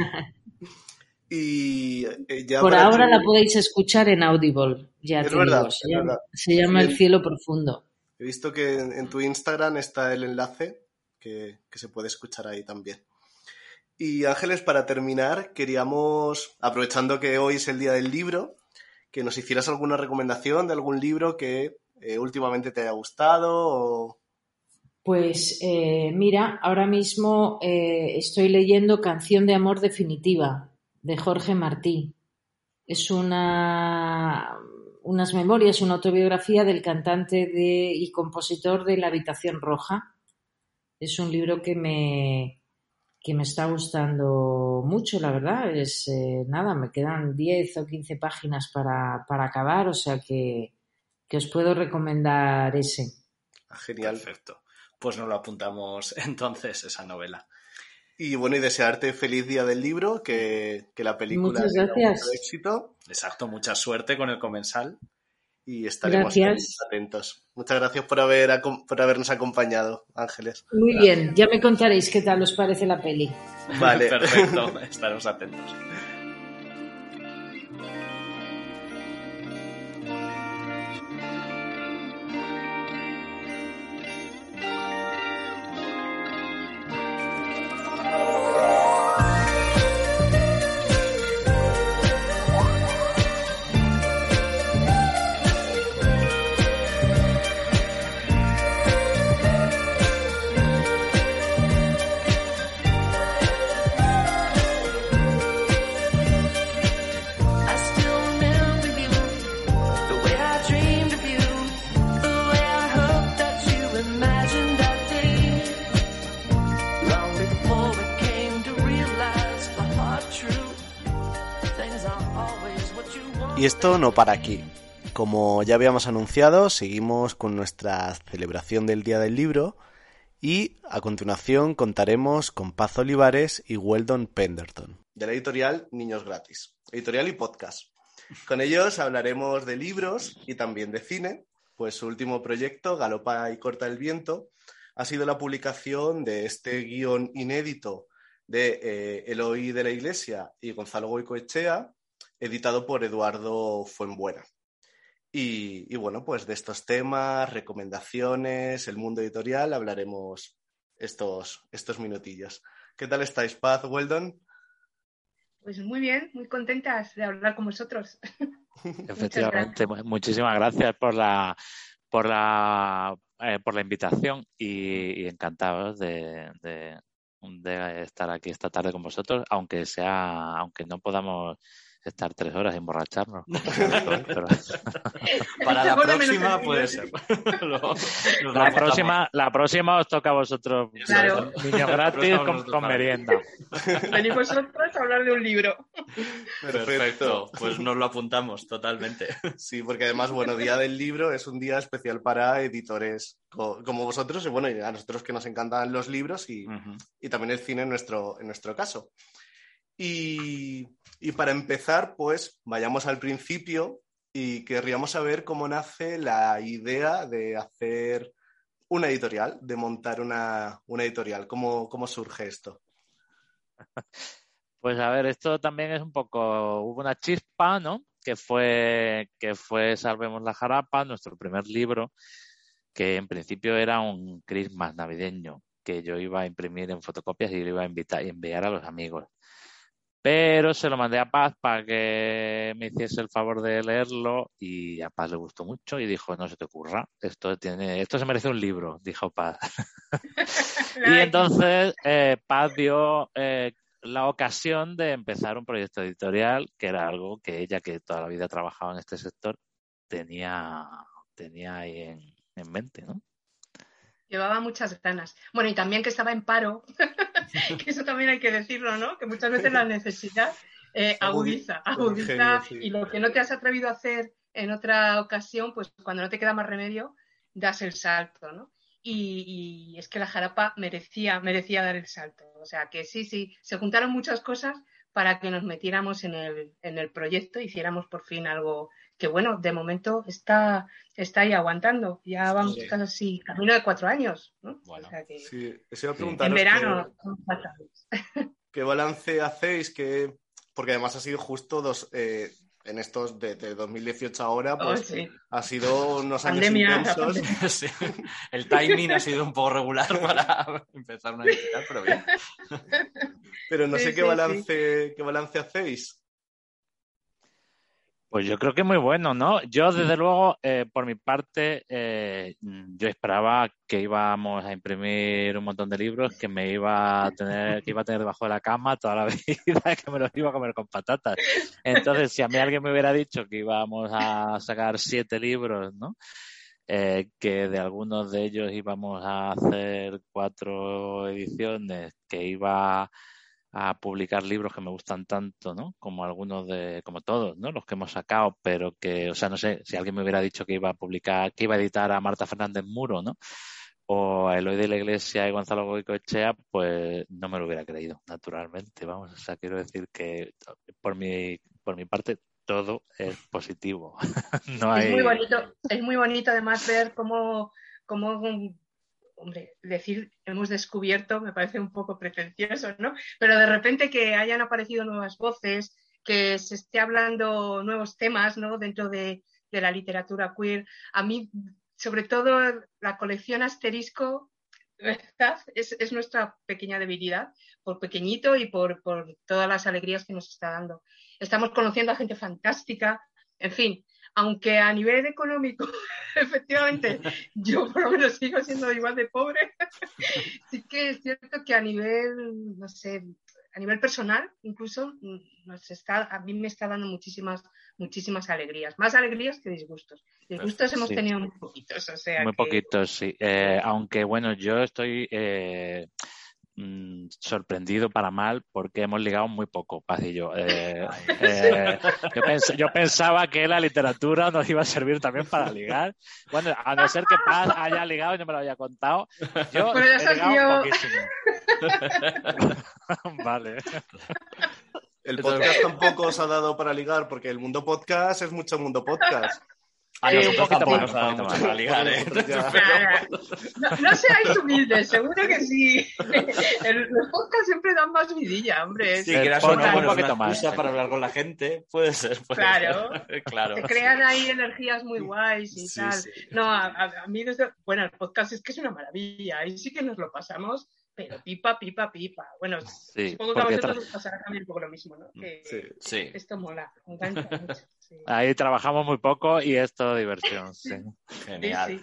y eh, Por ahora la podéis escuchar en Audible, ya es verdad, Se, llama, El cielo profundo. He visto que en, tu Instagram está el enlace que se puede escuchar ahí también. Y Ángeles, para terminar, queríamos, aprovechando que hoy es el día del libro, que nos hicieras alguna recomendación de algún libro que eh, últimamente te haya gustado. Pues eh, mira, ahora mismo eh, estoy leyendo Canción de Amor Definitiva de Jorge Martí. Es una, unas memorias, una autobiografía del cantante y compositor de La Habitación Roja. Es un libro que me, que me está gustando mucho, la verdad. Es eh, nada, me quedan 10 o 15 páginas para, acabar, o sea que, os puedo recomendar ese. Genial. Perfecto. Pues nos lo apuntamos entonces, esa novela. Y bueno, y desearte feliz día del libro, que, la película Muchas gracias. éxito. Exacto, mucha suerte con el comensal y estaremos atentos. Muchas gracias por, haber, por habernos acompañado, Ángeles. Muy bien, ya me contaréis qué tal os parece la peli. Vale, perfecto, estaremos atentos. Y esto no para aquí. Como ya habíamos anunciado, seguimos con nuestra celebración del Día del Libro y a continuación contaremos con Paz Olivares y Weldon Penderton, de la editorial Niños Gratis, editorial y podcast. Con ellos hablaremos de libros y también de cine, pues su último proyecto, Galopa y Corta el Viento, ha sido la publicación de este guion inédito de eh, Eloy de la Iglesia y Gonzalo Goicoechea, editado por Eduardo Fuenbuena. Y, y, bueno, pues de estos temas, recomendaciones, el mundo editorial, hablaremos estos, estos minutillos. ¿Qué tal estáis, Paz, Weldon? Pues muy bien, muy contentas de hablar con vosotros. Efectivamente, muchísimas gracias por la por la eh, por la invitación y, encantados de, de, de, estar aquí esta tarde con vosotros, aunque sea, aunque no podamos estar tres horas y emborracharnos. Para la próxima puede ser. la, próxima, la próxima os toca a vosotros. Niños gratis con, merienda. Venimos vosotros a hablar de un libro. Perfecto. Pues nos lo apuntamos totalmente. Sí, porque además, bueno, Día del Libro es un día especial para editores como vosotros y bueno, y a nosotros que nos encantan los libros y, y también el cine en nuestro, en nuestro caso. Y, para empezar, pues vayamos al principio y querríamos saber cómo nace la idea de hacer una editorial, de montar una, editorial. ¿Cómo, ¿Cómo, surge esto? Pues a ver, esto también es un poco, hubo una chispa, ¿no? Que fue, que fue Salvemos la Jarapa, nuestro primer libro, que en principio era un Christmas navideño, que yo iba a imprimir en fotocopias y lo iba a invitar y enviar a los amigos. Pero se lo mandé a Paz para que me hiciese el favor de leerlo y a Paz le gustó mucho y dijo, no se te ocurra, esto tiene, esto se merece un libro, dijo Paz. y entonces eh, Paz dio eh, la ocasión de empezar un proyecto editorial que era algo que ella, que toda la vida ha trabajado en este sector, tenía, tenía ahí en, en mente, ¿no? Llevaba muchas ganas. Bueno, y también que estaba en paro, que eso también hay que decirlo, ¿no? Que muchas veces la necesidad eh, agudiza, agudiza y lo que no te has atrevido a hacer en otra ocasión, pues cuando no te queda más remedio, das el salto, ¿no? Y, es que la jarapa merecía, merecía dar el salto. O sea que sí, sí, se juntaron muchas cosas para que nos metiéramos en el, en el proyecto, hiciéramos por fin algo, que bueno, de momento está, está ahí aguantando. Ya vamos casi camino de cuatro años. ¿no? Bueno, sí, iba a preguntar. En verano. ¿Qué balance hacéis? Que, porque además ha sido justo dos, eh, en estos de, 2018 ahora, oh, pues ha sido unos años intensos. El timing ha sido un poco regular para empezar una editorial, pero bien. Pero no sé qué balance, qué balance hacéis. Pues yo creo que muy bueno, ¿no? Yo, desde luego, eh, por mi parte, eh, yo esperaba que íbamos a imprimir un montón de libros, que me iba a tener, que iba a tener debajo de la cama toda la vida, que me los iba a comer con patatas. Entonces, si a mí alguien me hubiera dicho que íbamos a sacar siete libros, ¿no? Eh, que de algunos de ellos íbamos a hacer cuatro ediciones, que iba a publicar libros que me gustan tanto, ¿no? Como algunos de, como todos, ¿no? Los que hemos sacado, pero que, o sea, no sé, si alguien me hubiera dicho que iba a publicar, que iba a editar a Marta Fernández Muro, ¿no? O a Eloy de la Iglesia y Gonzalo Goicoechea, pues no me lo hubiera creído, naturalmente, vamos. O sea, quiero decir que por mi, por mi parte, todo es positivo. no hay... Es muy bonito, es muy bonito además ver cómo, cómo hombre, decir hemos descubierto me parece un poco pretencioso, ¿no? Pero de repente que hayan aparecido nuevas voces, que se esté hablando nuevos temas, ¿no? Dentro de, la literatura queer. A mí, sobre todo, la colección asterisco Es, nuestra pequeña debilidad, por pequeñito y por, por, todas las alegrías que nos está dando. Estamos conociendo a gente fantástica, en fin, aunque a nivel económico, efectivamente, yo por lo menos sigo siendo igual de pobre, sí que es cierto que a nivel, no sé, a nivel personal, incluso, nos está, a mí me está dando muchísimas, muchísimas alegrías, más alegrías que disgustos. Disgustos hemos tenido muy poquitos, o sea. Muy poquitos, sí. Eh, aunque bueno, yo estoy eh, Mm, sorprendido para mal porque hemos ligado muy poco, Paz y yo. Eh, eh, yo, pensaba que la literatura nos iba a servir también para ligar. Bueno, a no ser que Paz haya ligado y no me lo haya contado. Yo he ligado poquísimo. vale. El podcast tampoco os ha dado para ligar porque el mundo podcast es mucho mundo podcast. Ah, un poquito más, para ligar, ¿eh? No, seáis humildes, seguro que sí. los podcasts siempre dan más vidilla, hombre. Sí, que era un poquito más para hablar con la gente, puede ser. claro. claro. Se crean ahí energías muy guays y tal. No, a, mí desde... Bueno, el podcast es que es una maravilla. Ahí sí que nos lo pasamos pero pipa, pipa, pipa. Bueno, supongo que a vosotros os pasará también un poco lo mismo, ¿no? Que sí, Esto mola, me encanta mucho. Ahí trabajamos muy poco y es todo diversión. Sí. Genial.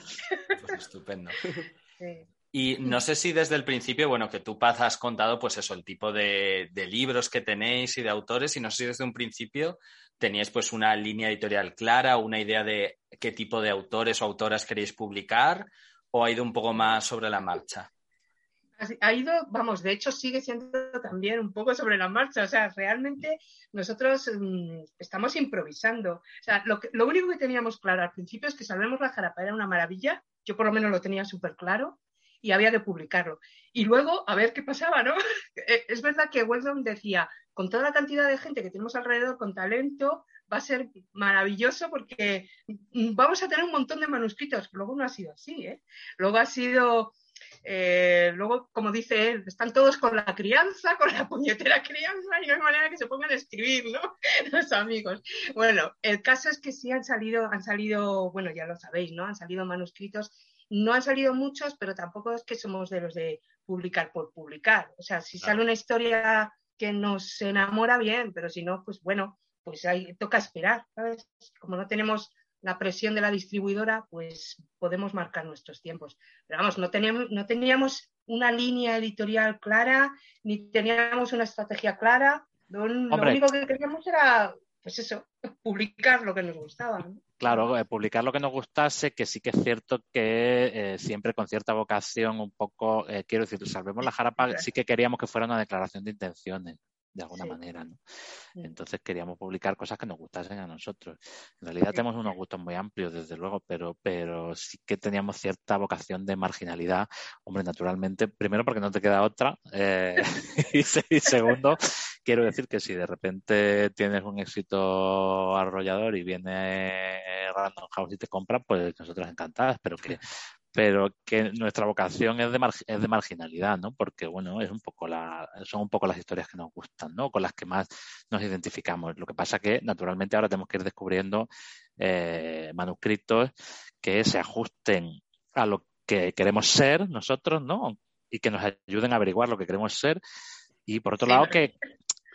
Pues estupendo. Y no sé si desde el principio, bueno, que tú, Paz, has contado, pues eso, el tipo de, de, libros que tenéis y de autores, y no sé si desde un principio teníais pues una línea editorial clara, una idea de qué tipo de autores o autoras queréis publicar, o ha ido un poco más sobre la marcha. Ha ido, vamos, de hecho sigue siendo también un poco sobre la marcha. O sea, realmente nosotros mmm, estamos improvisando. O sea, lo, único que teníamos claro al principio es que Salvemos la Jarapa era una maravilla. Yo por lo menos lo tenía súper claro y había que publicarlo. Y luego, a ver qué pasaba, ¿no? es verdad que Weldon decía, con toda la cantidad de gente que tenemos alrededor con talento, va a ser maravilloso porque vamos a tener un montón de manuscritos. Luego no ha sido así, ¿eh? Luego ha sido... Eh, luego, como dice él, están todos con la crianza, con la puñetera crianza, y no hay manera que se pongan a escribir, ¿no? Los amigos. Bueno, el caso es que sí han salido, han salido, bueno, ya lo sabéis, ¿no? Han salido manuscritos no han salido muchos, pero tampoco es que somos de los de publicar por publicar. O sea, si claro. sale una historia que nos enamora bien, pero si no, pues bueno, pues ahí toca esperar, ¿sabes? Como no tenemos la presión de la distribuidora, pues podemos marcar nuestros tiempos. Pero vamos, no teníamos, no teníamos una línea editorial clara, ni teníamos una estrategia clara. Lo, lo único que queríamos era, pues eso, publicar lo que nos gustaba. ¿no? Claro, eh, publicar lo que nos gustase, que sí que es cierto que eh, siempre con cierta vocación, un poco, eh, quiero decir, Salvemos la Jarapa, sí que queríamos que fuera una declaración de intenciones, de alguna sí. manera, ¿no? Sí. Entonces queríamos publicar cosas que nos gustasen a nosotros. En realidad sí. tenemos unos gustos muy amplios, desde luego, pero, pero sí que teníamos cierta vocación de marginalidad. Hombre, naturalmente, primero porque no te queda otra, eh, y, y segundo, quiero decir que si de repente tienes un éxito arrollador y viene Random House y te compra, pues nosotros encantadas, pero que pero que nuestra vocación es de, mar, es de marginalidad, ¿no? Porque, bueno, es un poco la, son un poco las historias que nos gustan, ¿no? Con las que más nos identificamos. Lo que pasa que, naturalmente, ahora tenemos que ir descubriendo eh, manuscritos que se ajusten a lo que queremos ser nosotros, ¿no? Y que nos ayuden a averiguar lo que queremos ser. Y, por otro sí, lado, que,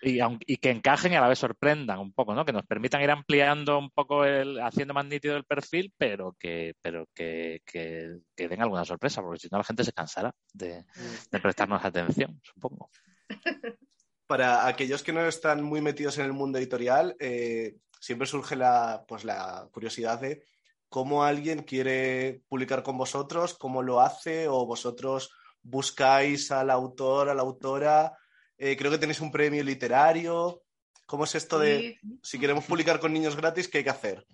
y, y, que encajen y a la vez sorprendan un poco, ¿no? Que nos permitan ir ampliando un poco el, haciendo más nítido el perfil, pero que, pero que, que, que den alguna sorpresa, porque si no la gente se cansará de, prestarnos atención, supongo. Para aquellos que no están muy metidos en el mundo editorial, eh, siempre surge la, pues la curiosidad de cómo alguien quiere publicar con vosotros, cómo lo hace, o vosotros buscáis al autor, a la autora, eh, creo que tenéis un premio literario. ¿Cómo es esto de sí. si queremos publicar con niños gratis, qué hay que hacer?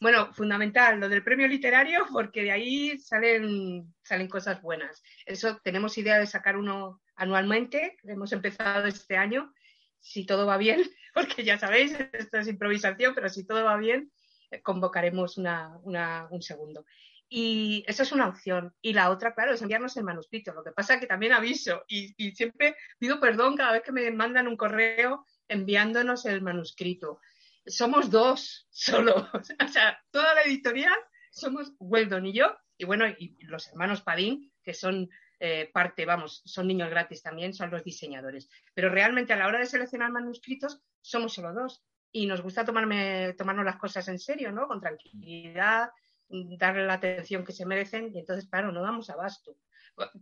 Bueno, fundamental lo del premio literario, porque de ahí salen, salen cosas buenas. Eso tenemos idea de sacar uno anualmente, hemos empezado este año, si todo va bien, porque ya sabéis, esto es improvisación, pero si todo va bien, eh, convocaremos una, una, un segundo. Y esa es una opción. Y la otra, claro, es enviarnos el manuscrito. Lo que pasa es que también aviso y, siempre pido perdón cada vez que me mandan un correo enviándonos el manuscrito. Somos dos solo. O sea, toda la editorial somos Weldon y yo. Y bueno, y los hermanos Padín, que son eh, parte, vamos, son niños gratis también, son los diseñadores. Pero realmente a la hora de seleccionar manuscritos somos solo dos. Y nos gusta tomarme, tomarnos las cosas en serio, ¿no? Con tranquilidad darle la atención que se merecen y entonces, claro, no damos abasto.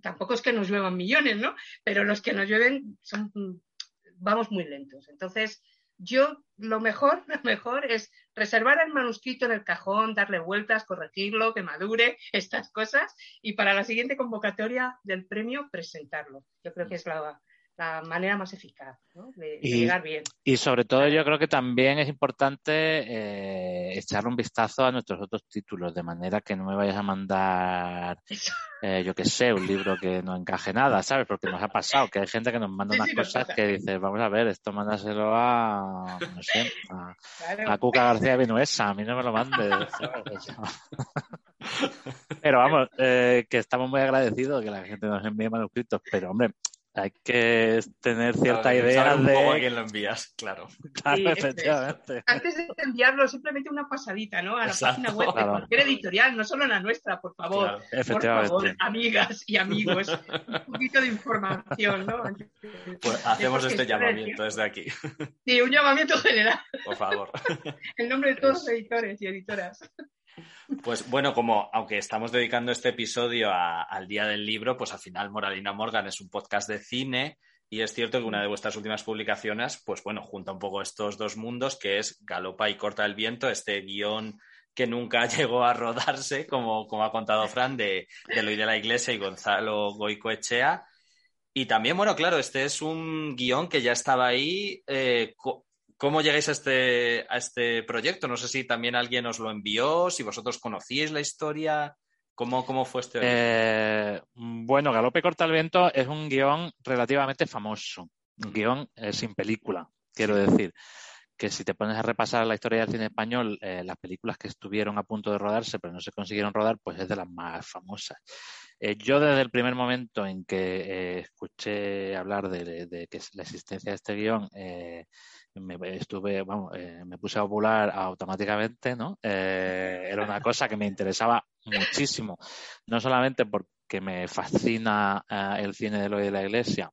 Tampoco es que nos lluevan millones, ¿no? Pero los que nos llueven son, vamos muy lentos. Entonces, yo lo mejor, lo mejor es reservar el manuscrito en el cajón, darle vueltas, corregirlo, que madure, estas cosas, y para la siguiente convocatoria del premio presentarlo. Yo creo que es la, la manera más eficaz ¿no? de, y, de, llegar bien. Y sobre todo yo creo que también es importante eh, echarle un vistazo a nuestros otros títulos, de manera que no me vayas a mandar, eh, yo qué sé, un libro que no encaje nada, ¿sabes? Porque nos ha pasado que hay gente que nos manda sí, unas sí, cosas que dice, vamos a ver, esto mándaselo a, no sé, a, claro. a Cuca García Vinuesa, a mí no me lo mandes. pero vamos, eh, que estamos muy agradecidos que la gente nos envíe manuscritos, pero hombre, hay que tener cierta claro, idea de a quién lo envías, claro. Claro, sí, efectivamente. Antes de enviarlo, simplemente una pasadita, ¿no? A la Exacto, página web claro. de cualquier editorial, no solo la nuestra, por favor. Claro, efectivamente. Por favor, amigas y amigos, un poquito de información, ¿no? Pues hacemos este llamamiento desde aquí. Sí, un llamamiento general. Por favor. En nombre de todos los editores y editoras. Pues bueno, como aunque estamos dedicando este episodio al Día del Libro, pues al final Moralina Morgan es un podcast de cine y es cierto que una de vuestras últimas publicaciones, pues bueno, junta un poco estos dos mundos, que es Galopa y Corta el Viento, este guion que nunca llegó a rodarse, como, como ha contado Fran, de, de Eloy de la Iglesia y Gonzalo Goicoechea. Y también, bueno, claro, este es un guion que ya estaba ahí. Eh, ¿Cómo llegáis a este, a este proyecto? No sé si también alguien os lo envió, si vosotros conocíais la historia. ¿Cómo, cómo fue este? Eh, bueno, Galope corta el viento es un guion relativamente famoso. Un guion eh, sin película, quiero decir que si te pones a repasar la historia del cine español, eh, las películas que estuvieron a punto de rodarse pero no se consiguieron rodar, pues es de las más famosas. Eh, yo desde el primer momento en que eh, escuché hablar de, que la existencia de este guion, me estuve, vamos, me puse a ovular automáticamente, ¿no? era una cosa que me interesaba muchísimo, no solamente porque me fascina el cine de lo de la Iglesia,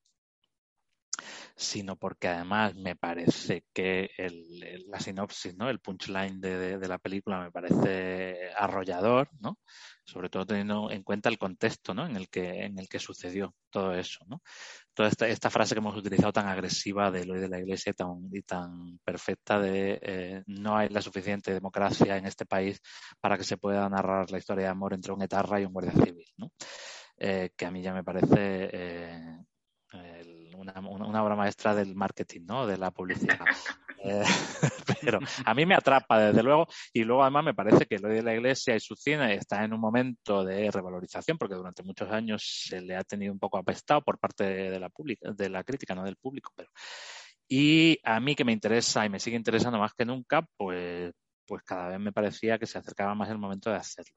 sino porque además me parece que el, la sinopsis, ¿no? el punchline de, de, la película me parece arrollador, ¿no? sobre todo teniendo en cuenta el contexto ¿no? en, el que, en el que sucedió todo eso. ¿no? Toda esta, frase que hemos utilizado tan agresiva de Eloy de la Iglesia tan, y tan perfecta de eh, no hay la suficiente democracia en este país para que se pueda narrar la historia de amor entre un etarra y un guardia civil. ¿no? Eh, que a mí ya me parece eh, una, obra maestra del marketing, ¿no? De la publicidad. Pero a mí me atrapa, desde luego, y luego además me parece que lo de la Iglesia y su cine está en un momento de revalorización, porque durante muchos años se le ha tenido un poco apestado por parte de la, de la crítica, no del público, pero y a mí que me interesa y me sigue interesando más que nunca, pues, pues cada vez me parecía que se acercaba más el momento de hacerlo.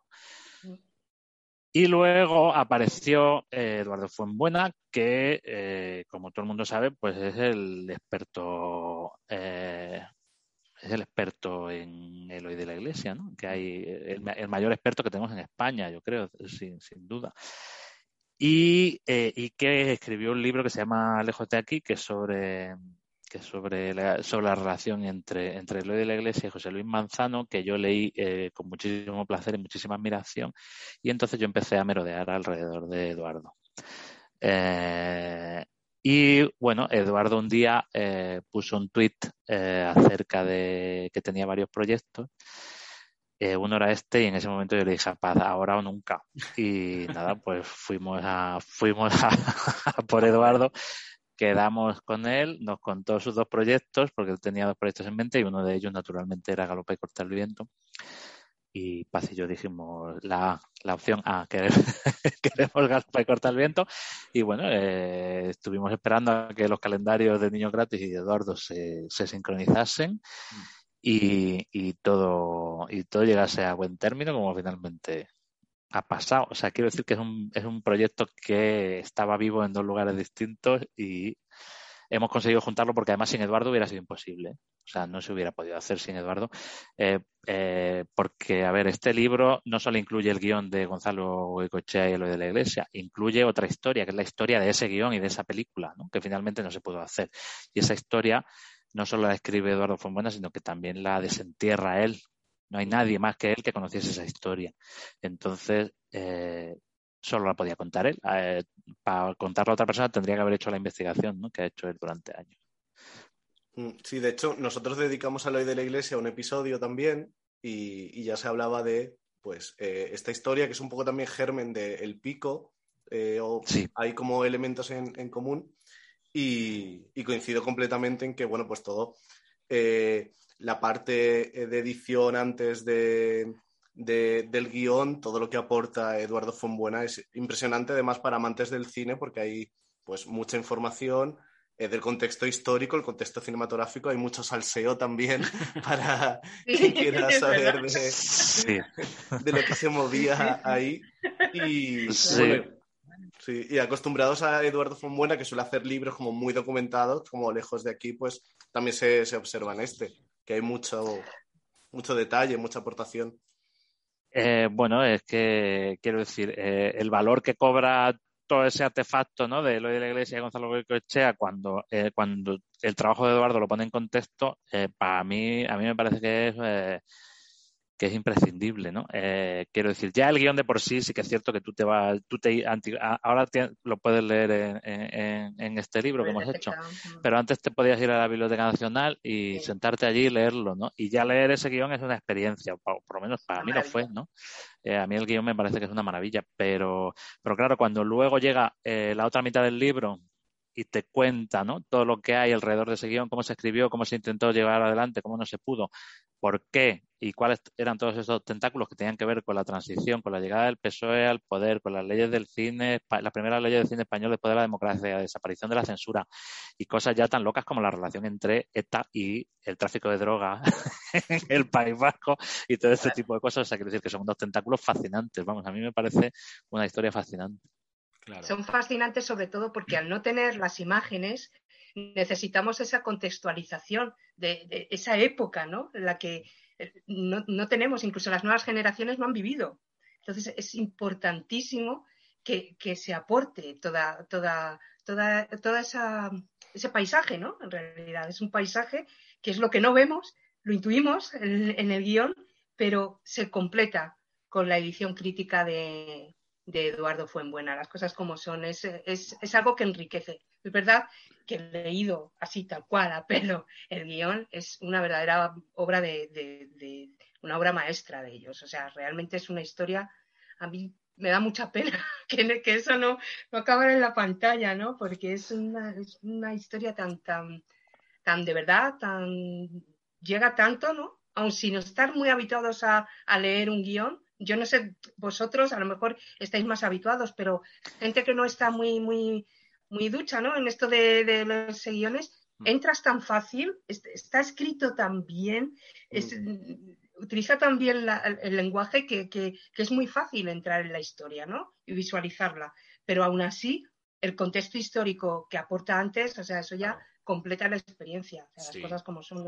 Y luego apareció eh, Eduardo Fuenbuena, que, eh, como todo el mundo sabe, pues es el experto, eh, es el experto en el hoy de la Iglesia, ¿no? Que hay el, mayor experto que tenemos en España, yo creo, sin, sin duda. Y, y que escribió un libro que se llama Lejos de aquí, que es sobre que sobre la, sobre la relación entre, entre Eloy de la Iglesia y José Luis Manzano, que yo leí eh, con muchísimo placer y muchísima admiración, y entonces yo empecé a merodear alrededor de Eduardo. Eh, y bueno, Eduardo un día eh, puso un tuit acerca de que tenía varios proyectos. uno era este y en ese momento yo le dije, paz, ahora o nunca. Y nada, pues fuimos a, fuimos a por Eduardo quedamos con él, nos contó sus dos proyectos, porque él tenía dos proyectos en mente y uno de ellos naturalmente era Galopa y Cortar el Viento. Y Paz y yo dijimos la, la opción A, queremos, queremos Galopa y Cortar el Viento. Y bueno, eh, estuvimos esperando a que los calendarios de Niño Gratis y de Eduardo se, se sincronizasen. Y, y, todo y todo llegase a buen término como finalmente ha pasado. O sea, quiero decir que es un, es un proyecto que estaba vivo en dos lugares distintos y hemos conseguido juntarlo porque además sin Eduardo hubiera sido imposible. O sea, no se hubiera podido hacer sin Eduardo. Eh, eh, porque, a ver, este libro no solo incluye el guion de Gonzalo Goicoechea y lo de la Iglesia, incluye otra historia, que es la historia de ese guion y de esa película, ¿no? que finalmente no se pudo hacer. Y esa historia no solo la escribe Eduardo Fonbuena, sino que también la desentierra él no hay nadie más que él que conociese esa historia. Entonces, eh, solo la podía contar él. Eh, para contarla a otra persona tendría que haber hecho la investigación ¿no? que ha hecho él durante años. Mm, sí, de hecho, nosotros dedicamos a hoy de la Iglesia un episodio también y, ya se hablaba de pues eh, esta historia que es un poco también germen de El Pico, o hay como elementos en, común y, y, coincido completamente en que, bueno, pues todo la parte eh, de edición antes de, del guion, todo lo que aporta Eduardo Fonbuena es impresionante, además para amantes del cine, porque hay pues mucha información eh, del contexto histórico, el contexto cinematográfico, hay mucho salseo también para quien quiera saber de, de, lo que se movía ahí. Y, sí. y acostumbrados a Eduardo Fonbuena, que suele hacer libros como muy documentados, como lejos de aquí, pues también se, se observa en este que hay mucho, mucho detalle, mucha aportación. Eh, bueno, es que quiero decir, eh, el valor que cobra todo ese artefacto ¿no? de lo de la Iglesia de Gonzalo Goicoechea cuando, eh, cuando el trabajo de Eduardo lo pone en contexto, para mí, a mí me parece que es que es imprescindible, ¿no? Eh, quiero decir, ya el guion de por sí sí que es cierto que tú te vas, tú te ahora lo puedes leer en, este libro que hemos hecho, pero antes te podías ir a la Biblioteca Nacional y sentarte allí y leerlo, ¿no? Y ya leer ese guion es una experiencia, por, lo menos para mí lo fue, ¿no? Eh, a mí el guion me parece que es una maravilla, pero, pero claro, cuando luego llega eh, la otra mitad del libro y te cuenta ¿no? todo lo que hay alrededor de ese guion, cómo se escribió, cómo se intentó llevar adelante, cómo no se pudo, por qué y cuáles eran todos esos tentáculos que tenían que ver con la transición, con la llegada del PSOE al poder, con las leyes del cine, las primeras leyes del cine español después de la democracia, la desaparición de la censura y cosas ya tan locas como la relación entre ETA y el tráfico de droga en el País Vasco y todo este tipo de cosas. O sea, quiero decir que son unos tentáculos fascinantes. Vamos, a mí me parece una historia fascinante. Son fascinantes sobre todo porque al no tener las imágenes necesitamos esa contextualización de, esa época, ¿no? En la que eh, no, tenemos, incluso las nuevas generaciones no han vivido. Entonces es importantísimo que, se aporte toda, toda, toda, toda esa, ese paisaje, ¿no? En realidad es un paisaje que es lo que no vemos, lo intuimos en, el guion, pero se completa con la edición crítica de, de Eduardo Fuenbuena, las cosas como son, es, es, es, algo que enriquece. Es verdad que leído así tal cual a pelo el guion es una verdadera obra de, una obra maestra de ellos. O sea, realmente es una historia, a mí me da mucha pena que, que eso no, no acabe en la pantalla, ¿no? Porque es una, es una historia tan, tan, tan de verdad, tan llega tanto, ¿no? Aun sin estar muy habituados a, a leer un guion, yo no sé, vosotros a lo mejor estáis más habituados, pero gente que no está muy, muy, muy ducha, ¿no? En esto de, los guiones, mm. entras tan fácil, está escrito tan bien, mm. utiliza tan bien el lenguaje que, que, es muy fácil entrar en la historia, ¿no? Y visualizarla. Pero aún así, el contexto histórico que aporta antes, o sea, eso ya completa la experiencia. las cosas como son.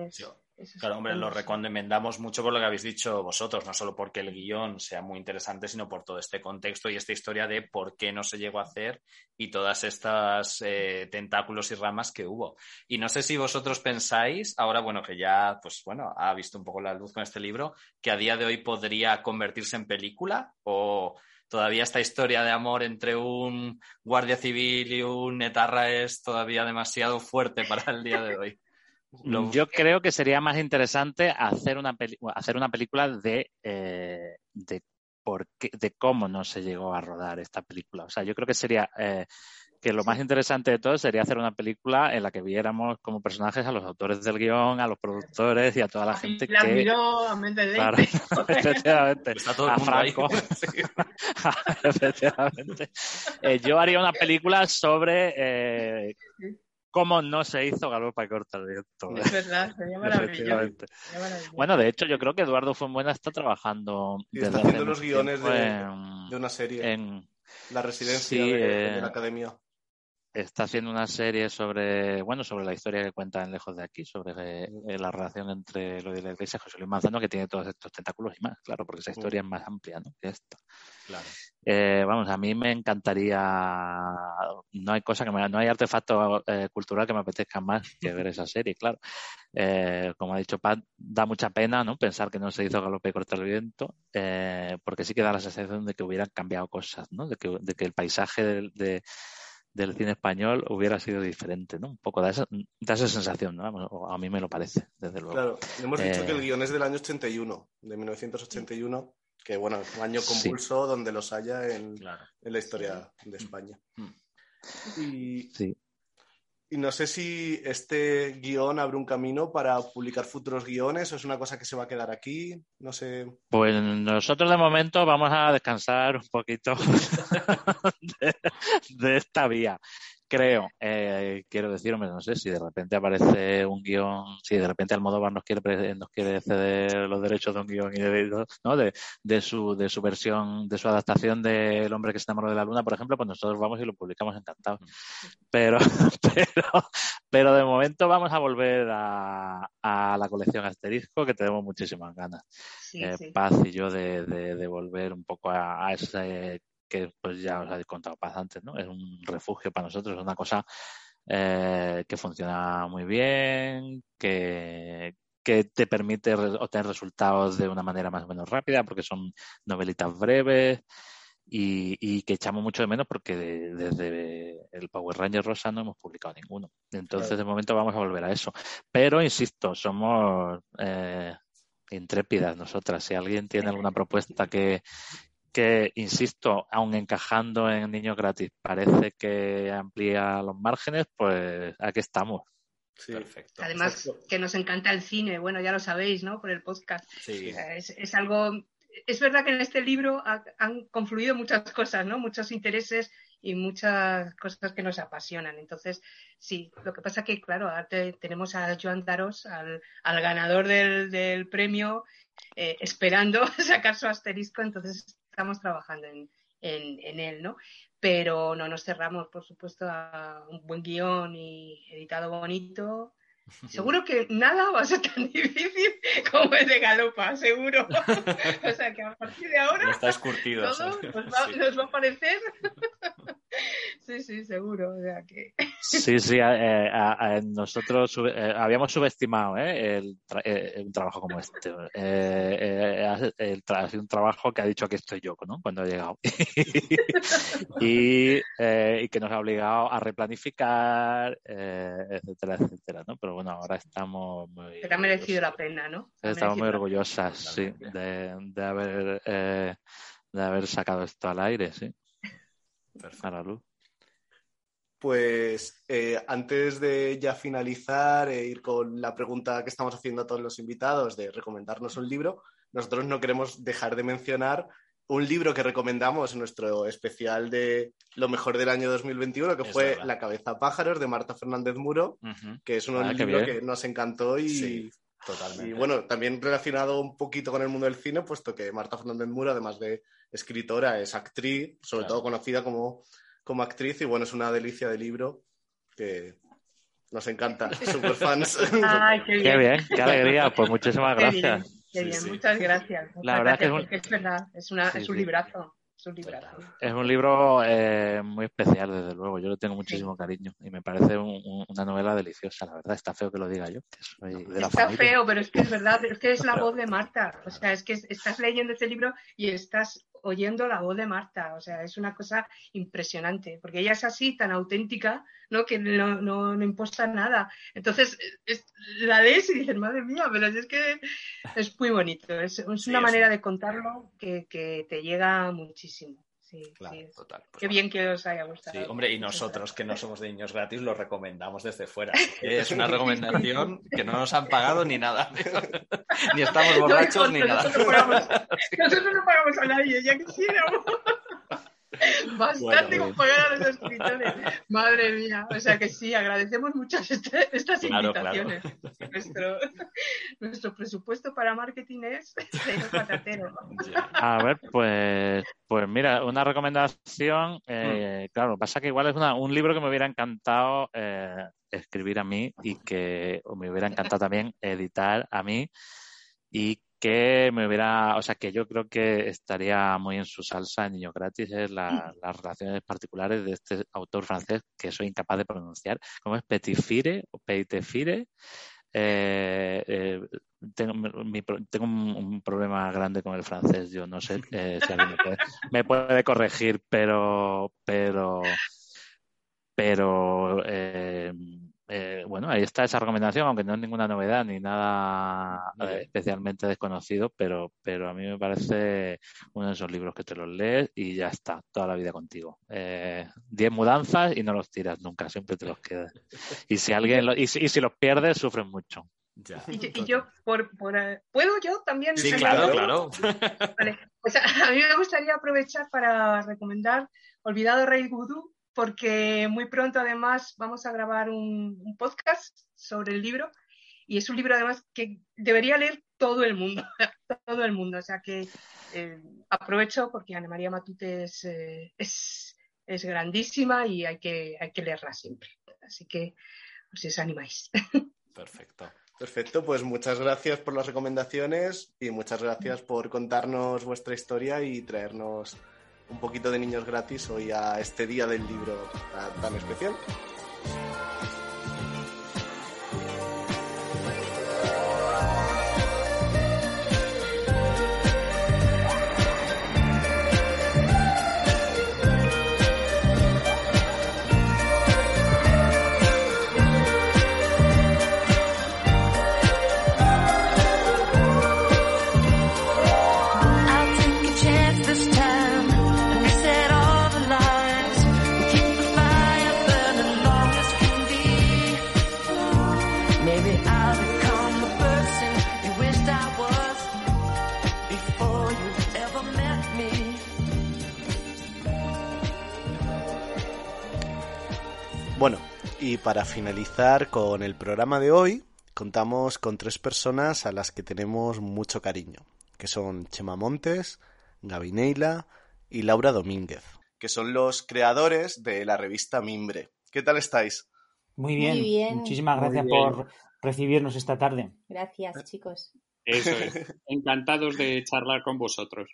claro, hombre, lo recomendamos mucho por lo que habéis dicho vosotros, no solo porque el guion sea muy interesante, sino por todo este contexto y esta historia de por qué no se llegó a hacer y todas estas eh, tentáculos y ramas que hubo. Y no sé si vosotros pensáis, ahora, bueno, que ya, pues bueno, ha visto un poco la luz con este libro, que a día de hoy podría convertirse en película o todavía esta historia de amor entre un guardia civil y un etarra es todavía demasiado fuerte para el día de hoy. Yo creo que sería más interesante hacer una, película de, eh, de cómo no se llegó a rodar esta película. O sea, yo creo que sería eh, que lo más interesante de todo sería hacer una película en la que viéramos como personajes a los autores del guion, a los productores y a toda la gente que... Miró a claro, efectivamente. Está todo a Franco. efectivamente. Eh, yo haría una película sobre eh, cómo no se hizo Galopa Corta el viento. Es verdad, sería maravilloso. Bueno, de hecho, yo creo que Eduardo Fuenbuena está trabajando... Y está haciendo los guiones de, de, una serie. En, la residencia de, la eh, academia está haciendo una serie sobre, bueno, sobre la historia que cuenta en Lejos de aquí, sobre eh, la relación entre lo de la iglesia José Luis Manzano, que tiene todos estos tentáculos y más, claro, porque esa historia es más amplia, ¿no? Que esto. Claro. Eh, vamos, a mí me encantaría, no hay cosa que me, no hay artefacto eh, cultural que me apetezca más que ver esa serie, claro. como ha dicho Pat, da mucha pena, ¿no? Pensar que no se hizo Galope y Cortar el Viento, porque sí que da la sensación de que hubieran cambiado cosas, ¿no? De que, de que el paisaje de del cine español hubiera sido diferente, ¿no? Un poco da esa, da esa sensación, ¿no? A mí me lo parece, desde luego. Claro, hemos dicho que el eh, guion es del año 81, de 1981, que bueno, es un año convulso donde los haya en, en la historia de España. Mm. Y, sí. Y no sé si este guion abre un camino para publicar futuros guiones o es una cosa que se va a quedar aquí. No sé. Pues nosotros de momento vamos a descansar un poquito de, esta vía creo, eh, quiero decir, no sé, si de repente aparece un guion, si de repente Almodóvar nos quiere nos quiere ceder los derechos de un guion y de, ¿no? de, de, su, de su versión, de su adaptación de El hombre que se enamoró de la luna, por ejemplo, pues nosotros vamos y lo publicamos encantados. Pero, pero, pero de momento vamos a volver a, a la colección Asterisco, que tenemos muchísimas ganas. Eh, Paz y yo de, de, volver un poco a, a ese que pues ya os he contado Paz antes, ¿no? Es un refugio para nosotros, es una cosa eh, que funciona muy bien, que, que te permite obtener resultados de una manera más o menos rápida, porque son novelitas breves y, que echamos mucho de menos porque desde el Power Ranger Rosa no hemos publicado ninguno. Entonces, de momento vamos a volver a eso. Pero, insisto, somos eh, intrépidas nosotras. Si alguien tiene alguna propuesta que, que, insisto, aún encajando en niños gratis, parece que amplía los márgenes, pues aquí estamos. Sí. Perfecto. Además, que nos encanta el cine, bueno, ya lo sabéis, ¿no? Por el podcast. Sí. Es, es, algo. Es verdad que en este libro han confluido muchas cosas, ¿no? Muchos intereses y muchas cosas que nos apasionan. Entonces, sí, lo que pasa que, claro, ahora tenemos a Joan Daros, al, al ganador del, del premio, eh, esperando sacar su asterisco, entonces estamos trabajando en, en, en, él, ¿no? Pero no nos cerramos, por supuesto, a un buen guion y editado bonito Seguro que nada va a ser tan difícil como el de Galopa, seguro. o sea que a partir de ahora está escurtido, todo nos va, a parecer. sí, sí, seguro. O sea que... sí, sí, eh, nosotros eh, habíamos subestimado ¿eh? el un trabajo como este. ha sido un trabajo que ha dicho que estoy yo, ¿no? Cuando ha llegado. y, y, que nos ha obligado a replanificar, etcétera, etcétera, ¿no? Pero bueno, ahora estamos muy... ha merecido la pena, ¿no? Estamos muy orgullosas, sí, de, de, haber, eh, de haber sacado esto al aire, sí. A la luz. Pues eh, antes de ya finalizar e ir con la pregunta que estamos haciendo a todos los invitados de recomendarnos un libro, nosotros no queremos dejar de mencionar un libro que recomendamos en nuestro especial de lo mejor del año 2021, que fue La cabeza pájaros de Marta Fernández Muro, que es un ah, libro que nos encantó y, totalmente. y bueno, también relacionado un poquito con el mundo del cine, puesto que Marta Fernández Muro, además de escritora, es actriz, sobre todo conocida como, como actriz, y bueno, es una delicia de libro que nos encanta, super fans. qué, bien. qué alegría, pues muchísimas gracias. Qué bien, muchas gracias. la verdad que es, un... es verdad, es, una, es un librazo. Es un, librazo. es un libro eh, muy especial, desde luego. Yo le tengo muchísimo cariño y me parece una novela deliciosa, la verdad. Está feo que lo diga yo. Está feo, pero es que es verdad, es que es la voz de Marta. O sea, es que estás leyendo este libro y estás oyendo la voz de Marta. O sea, es una cosa impresionante, porque ella es así, tan auténtica, ¿no? Que no, no, no imposta nada. Entonces, la lees y dices, madre mía, pero es que es muy bonito. Es, una manera de contarlo que, que te llega muchísimo. Sí, claro, total. Pues Qué bien que os haya gustado. Sí, hombre, y nosotros que no somos de niños gratis lo recomendamos desde fuera. Es una recomendación que no nos han pagado ni nada. ni estamos borrachos ni nada. nosotros no pagamos a nadie, ya quisiéramos. Bastante con pagar a los escritores. Madre mía. O sea que sí, agradecemos muchas este, estas invitaciones. Nuestro, nuestro, presupuesto para marketing es patatero. A ver, pues, pues mira, una recomendación. Eh, mm. Claro, pasa que igual es una, un libro que me hubiera encantado eh, escribir a mí y que me hubiera encantado también editar a mí y que me hubiera, o sea, que yo creo que estaría muy en su salsa en Niño Gratis es las relaciones particulares de este autor francés que soy incapaz de pronunciar, como es Petifire o Peitefire. Eh, eh, tengo, tengo un, problema grande con el francés, yo no sé eh, si alguien me puede, me puede corregir, pero, pero, pero eh, eh, bueno, ahí está esa recomendación, aunque no es ninguna novedad ni nada eh, especialmente desconocido, pero, pero a mí me parece uno de esos libros que te los lees y ya está, toda la vida contigo. Eh, diez mudanzas y no los tiras nunca, siempre te los quedas. Y si alguien y, si, los pierdes, sufren mucho. Y, yo, por, ¿puedo yo también? Sí, claro, claro. Vale. Pues a mí me gustaría aprovechar para recomendar Olvidado Rey Gudú porque muy pronto además vamos a grabar un, podcast sobre el libro y es un libro además que debería leer todo el mundo, todo el mundo. O sea que eh, aprovecho porque Ana María Matute eh, es, es, grandísima y hay que, hay que leerla siempre. Así que si os animáis. Perfecto. Perfecto, pues muchas gracias por las recomendaciones y muchas gracias por contarnos vuestra historia y traernos un poquito de niños gratis hoy a este día del libro tan, especial. Y para finalizar con el programa de hoy, contamos con tres personas a las que tenemos mucho cariño, que son Chema Montes, Gaby Neila y Laura Domínguez, que son los creadores de la revista Mimbre. ¿Qué tal estáis? Muy bien. Muy bien. Muchísimas gracias bien. por recibirnos esta tarde. Gracias, chicos. Eso es. Encantados de charlar con vosotros.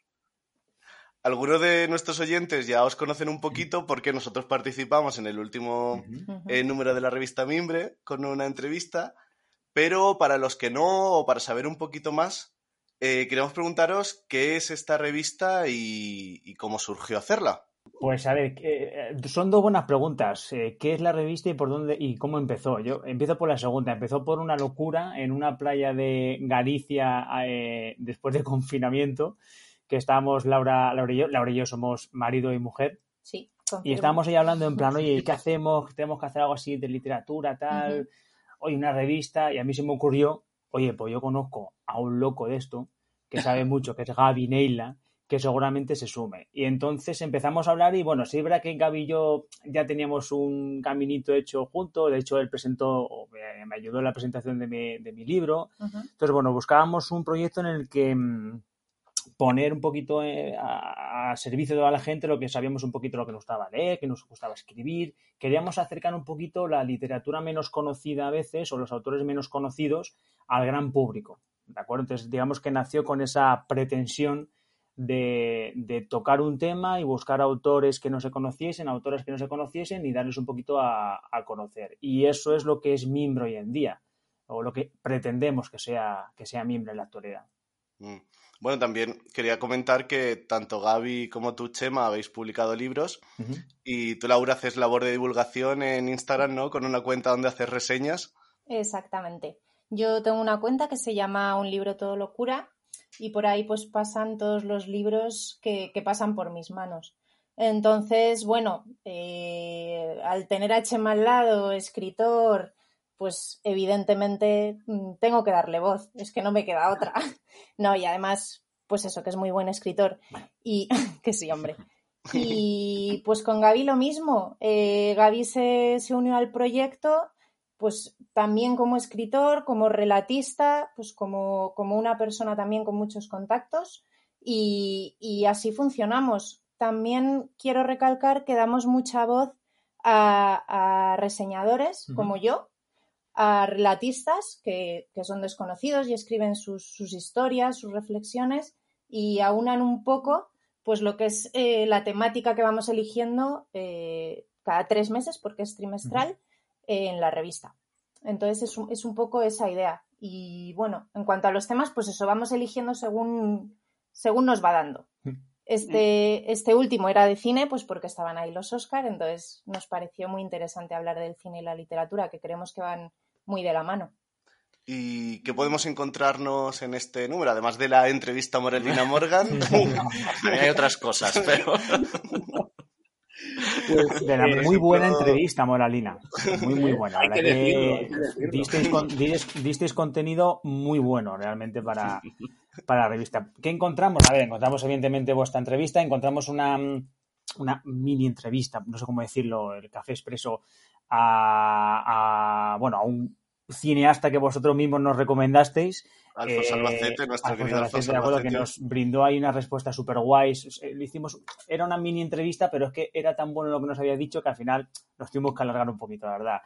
Algunos de nuestros oyentes ya os conocen un poquito porque nosotros participamos en el último eh, número de la revista Mimbre con una entrevista, pero para los que no o para saber un poquito más, eh, queremos preguntaros qué es esta revista y, y cómo surgió hacerla. Pues a ver, eh, son dos buenas preguntas. Eh, ¿Qué es la revista y por dónde y cómo empezó? Yo empiezo por la segunda. Empezó por una locura en una playa de Galicia eh, después del confinamiento, que estábamos Laura, Laura y yo. Laura y yo somos marido y mujer. Sí, Y confirmo. estábamos ahí hablando en plan, oye, ¿qué hacemos? Tenemos que hacer algo así de literatura, tal. Ujú. Oye, una revista. Y a mí se me ocurrió, oye, pues yo conozco a un loco de esto, que sabe mucho, que es Gaby Neila, que seguramente se sume. Y entonces empezamos a hablar y bueno, sí es verdad que Gaby y yo ya teníamos un caminito hecho juntos. De hecho, él presentó, o me, ayudó en la presentación de mi, de mi libro. Entonces, bueno, buscábamos un proyecto en el que mm, poner un poquito eh, a, a servicio de la gente lo que sabíamos un poquito lo que nos gustaba leer, que nos gustaba escribir. Queríamos acercar un poquito la literatura menos conocida a veces o los autores menos conocidos al gran público. ¿De acuerdo? Entonces, digamos que nació con esa pretensión de, de tocar un tema y buscar autores que no se conociesen, autores que no se conociesen y darles un poquito a, a conocer. Y eso es lo que es Mimbro hoy en día, o lo que pretendemos que sea, que sea Mimbro en la actualidad. Mm. Bueno, también quería comentar que tanto Gaby como tú, Chema, habéis publicado libros y tú, Laura, haces labor de divulgación en Instagram, ¿no? Con una cuenta donde haces reseñas. Exactamente. Yo tengo una cuenta que se llama Un libro todo locura y por ahí pues pasan todos los libros que, que pasan por mis manos. Entonces, bueno, eh, al tener a Chema al lado, escritor, pues evidentemente mm, tengo que darle voz, es que no me queda otra. No, y además, pues eso, que es muy buen escritor y que sí, hombre. Y pues con Gaby lo mismo. Eh, Gaby se, se unió al proyecto, pues también como escritor, como relatista, pues como, como una persona también con muchos contactos y, y así funcionamos. También quiero recalcar que damos mucha voz a, a reseñadores como yo, a relatistas que, que son desconocidos y escriben sus, sus historias, sus reflexiones y aunan un poco pues lo que es eh, la temática que vamos eligiendo eh, cada tres meses, porque es trimestral, eh, en la revista. Entonces es un, es un poco esa idea. Y bueno, en cuanto a los temas, pues eso, vamos eligiendo según, según nos va dando. Este, este último era de cine, pues porque estaban ahí los Oscar, entonces nos pareció muy interesante hablar del cine y la literatura, que creemos que van muy de la mano. ¿Y qué podemos encontrarnos en este número? Además de la entrevista a Morelina Morgan. Hay otras cosas, pero Pues, De la eh, muy buena entrevista, Moralina. Muy, muy buena. Hay que verdad decirlo, hay que decirlo. disteis, con- dis- disteis contenido muy bueno realmente para, para la revista. ¿Qué encontramos? A ver, encontramos evidentemente vuestra entrevista, encontramos una, una mini entrevista, no sé cómo decirlo, el Café Expreso, a, a, bueno, a un cineasta que vosotros mismos nos recomendasteis. Alfonso Eh, Albacete, nuestro Alfonso querido Albacete, Alfonso de acuerdo, Albacete. que nos brindó ahí una respuesta súper guay. Le hicimos, era una mini entrevista, pero es que era tan bueno lo que nos había dicho que al final nos tuvimos que alargar un poquito, la verdad.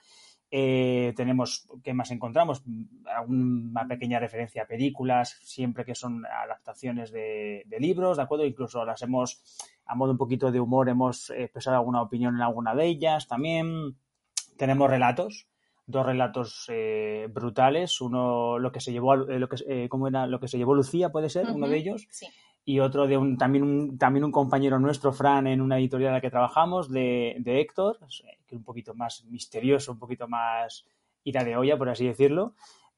Eh, tenemos, ¿qué más encontramos? Una pequeña referencia a películas, siempre que son adaptaciones de, de libros, ¿de acuerdo? Incluso las hemos, a modo un poquito de humor, hemos expresado alguna opinión en alguna de ellas también. Tenemos relatos, dos relatos eh, brutales. Uno, lo que se llevó, eh, lo que, eh, ¿cómo era? Lo que se llevó Lucía, puede ser, uno de ellos. Sí. Y otro de un, también un, también un compañero nuestro, Fran, en una editorial en la que trabajamos, de, de Héctor, que es un poquito más misterioso, un poquito más ida de olla, por así decirlo.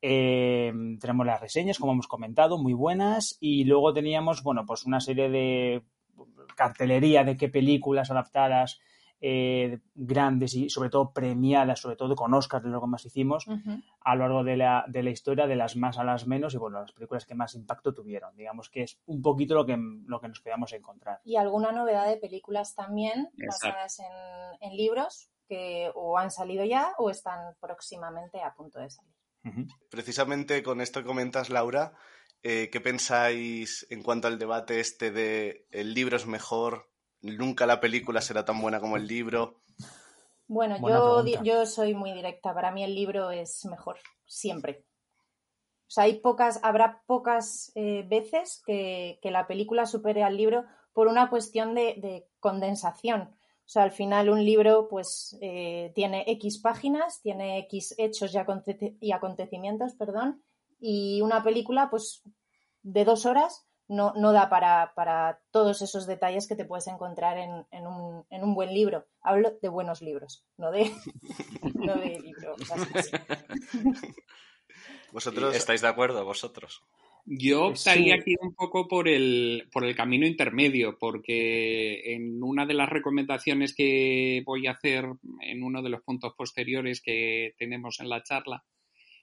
Eh, tenemos las reseñas, como hemos comentado, muy buenas. Y luego teníamos, bueno, pues una serie de cartelería de qué películas adaptadas eh, grandes y sobre todo premiadas, sobre todo con Oscars de lo que más hicimos, a lo largo de la, de la historia, de las más a las menos y bueno, las películas que más impacto tuvieron. Digamos que es un poquito lo que, lo que nos podíamos encontrar. Y alguna novedad de películas también Exacto. basadas en, en libros que o han salido ya o están próximamente a punto de salir. Precisamente con esto que comentas, Laura, eh, ¿qué pensáis en cuanto al debate este de el libro es mejor, nunca la película será tan buena como el libro? Bueno, yo, yo soy muy directa. Para mí el libro es mejor, siempre. O sea, hay pocas, habrá pocas eh, veces que, la película supere al libro por una cuestión de, condensación. O sea, al final un libro pues eh, tiene X páginas, tiene X hechos y, acontecimientos, perdón, y una película pues de dos horas no, no da para, para, todos esos detalles que te puedes encontrar en, en, un, en, un, buen libro. Hablo de buenos libros, no de, no de libros. ¿Vosotros estáis de acuerdo, vosotros? Yo optaría aquí un poco por el, por el camino intermedio, porque en una de las recomendaciones que voy a hacer en uno de los puntos posteriores que tenemos en la charla,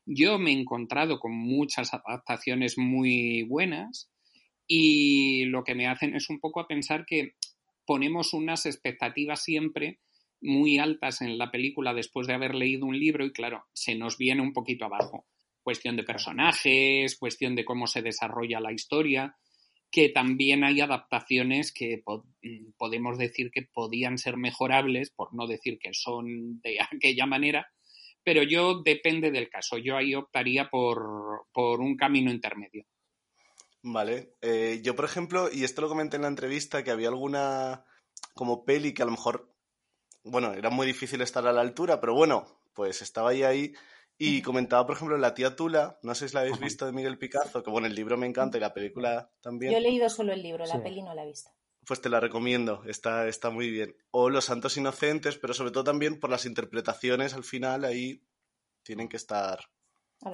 yo me he encontrado con muchas adaptaciones muy buenas y lo que me hacen es un poco a pensar que ponemos unas expectativas siempre muy altas en la película después de haber leído un libro y claro, se nos viene un poquito abajo. Cuestión de personajes, cuestión de cómo se desarrolla la historia, que también hay adaptaciones que podemos decir que podían ser mejorables, por no decir que son de aquella manera, pero yo depende del caso, yo ahí optaría por, por un camino intermedio. Vale. Eh, yo, por ejemplo, y esto lo comenté en la entrevista, que había alguna como peli que a lo mejor, bueno, era muy difícil estar a la altura, pero bueno, pues estaba ahí ahí. Y comentaba, por ejemplo, La tía Tula, no sé si la habéis visto de Miguel Picazo, que bueno, el libro me encanta y la película también. Yo he leído solo el libro, la peli no la he visto. Pues te la recomiendo, está, está muy bien. O Los Santos Inocentes, pero sobre todo también por las interpretaciones al final ahí tienen que estar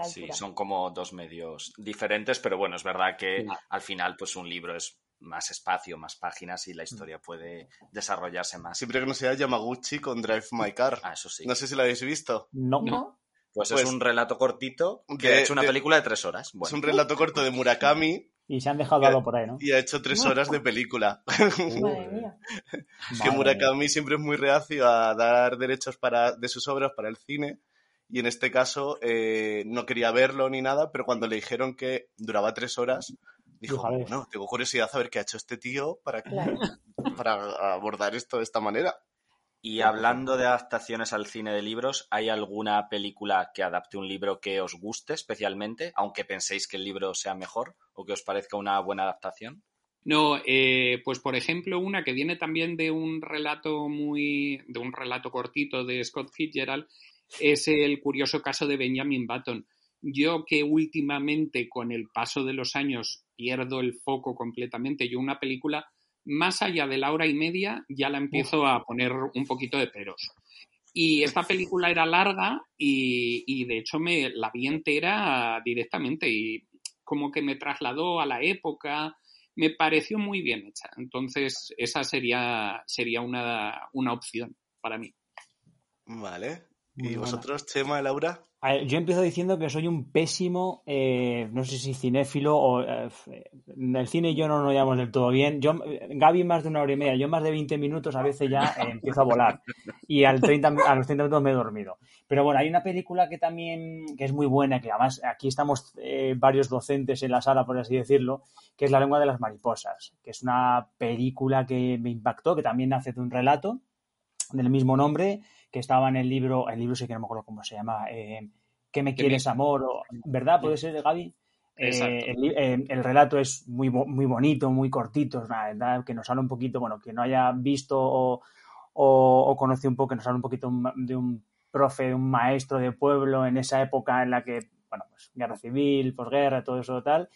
Sí, son como dos medios diferentes, pero bueno, es verdad que al final, pues un libro es más espacio, más páginas y la mm. historia puede desarrollarse más. Siempre que no sea Yamaguchi con Drive My Car. Ah, eso sí. No sé si lo habéis visto. No. no. Pues, es pues un relato cortito que ha hecho una película de tres horas. Es un relato corto de Murakami. Y se han dejado algo por ahí, ¿no? Y ha hecho tres horas de película. Madre mía. que Murakami siempre es muy reacio a dar derechos para, de sus obras para el cine y en este caso eh, no quería verlo ni nada, pero cuando le dijeron que duraba tres horas, dijo, bueno, tengo curiosidad a ver qué ha hecho este tío para, para abordar esto de esta manera. Y hablando de adaptaciones al cine de libros, ¿hay alguna película que adapte un libro que os guste especialmente, aunque penséis que el libro sea mejor o que os parezca una buena adaptación? No, eh, pues por ejemplo, una que viene también de un relato muy, de un relato cortito de Scott Fitzgerald, es el curioso caso de Benjamin Button. Yo que últimamente con el paso de los años pierdo el foco completamente, yo una película más allá de la hora y media ya la empiezo a poner un poquito de peros. Y esta película era larga y, de hecho me la vi entera directamente y como que me trasladó a la época, me pareció muy bien hecha. Entonces esa sería, sería una, una opción para mí. Vale. ¿Y vosotros, Chema, Laura? yo empiezo diciendo que soy un pésimo, eh, no sé si cinéfilo o eh, en el cine y yo no nos llevamos del todo bien. Yo, Gaby más de una hora y media, yo más de 20 minutos a veces ya eh, empiezo a volar y al 30, a los 30 minutos me he dormido. Pero bueno, hay una película que también que es muy buena, que además aquí estamos varios docentes en la sala, por así decirlo, que es La lengua de las mariposas, que es una película que me impactó, que también hace de un relato del mismo nombre que estaba en el libro, el libro sí que no me acuerdo cómo se llama, eh, ¿Qué me quieres, amor? ¿Verdad? ¿Puede ser, Gaby? Eh, eh, el, relato es muy, muy bonito, muy cortito, ¿verdad? que nos habla un poquito, bueno, que no haya visto o, o, conocido un poco, que nos habla un poquito de un profe, de un maestro de pueblo en esa época en la que, bueno, pues guerra civil, posguerra, todo eso tal,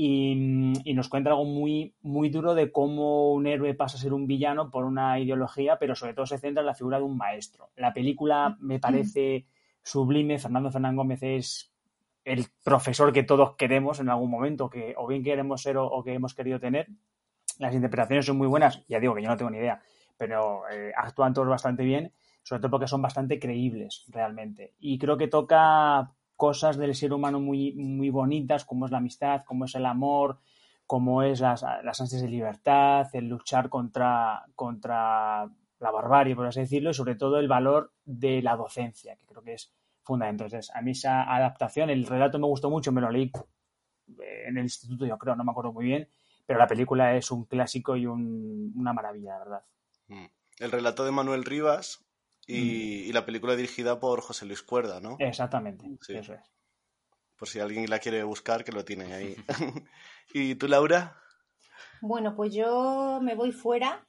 y, nos cuenta algo muy, muy duro de cómo un héroe pasa a ser un villano por una ideología, pero sobre todo se centra en la figura de un maestro. La película me parece sublime. Fernando Fernán Gómez es el profesor que todos queremos en algún momento, que o bien queremos ser o, que hemos querido tener. Las interpretaciones son muy buenas, ya digo que yo no tengo ni idea, pero eh, actúan todos bastante bien, sobre todo porque son bastante creíbles realmente. Y creo que toca cosas del ser humano muy, muy bonitas, como es la amistad, como es el amor, como es las, las ansias de libertad, el luchar contra, contra la barbarie, por así decirlo, y sobre todo el valor de la docencia, que creo que es fundamental. Entonces, a mí esa adaptación, el relato me gustó mucho, me lo leí eh, en el instituto, yo creo, no me acuerdo muy bien, pero la película es un clásico y un, una maravilla, la verdad. Mm. El relato de Manuel Rivas y, Mm. y la película dirigida por José Luis Cuerda, ¿no? Exactamente, Sí. eso es. Por si alguien la quiere buscar, que lo tiene ahí. ¿Y tú, Laura? Bueno, pues yo me voy fuera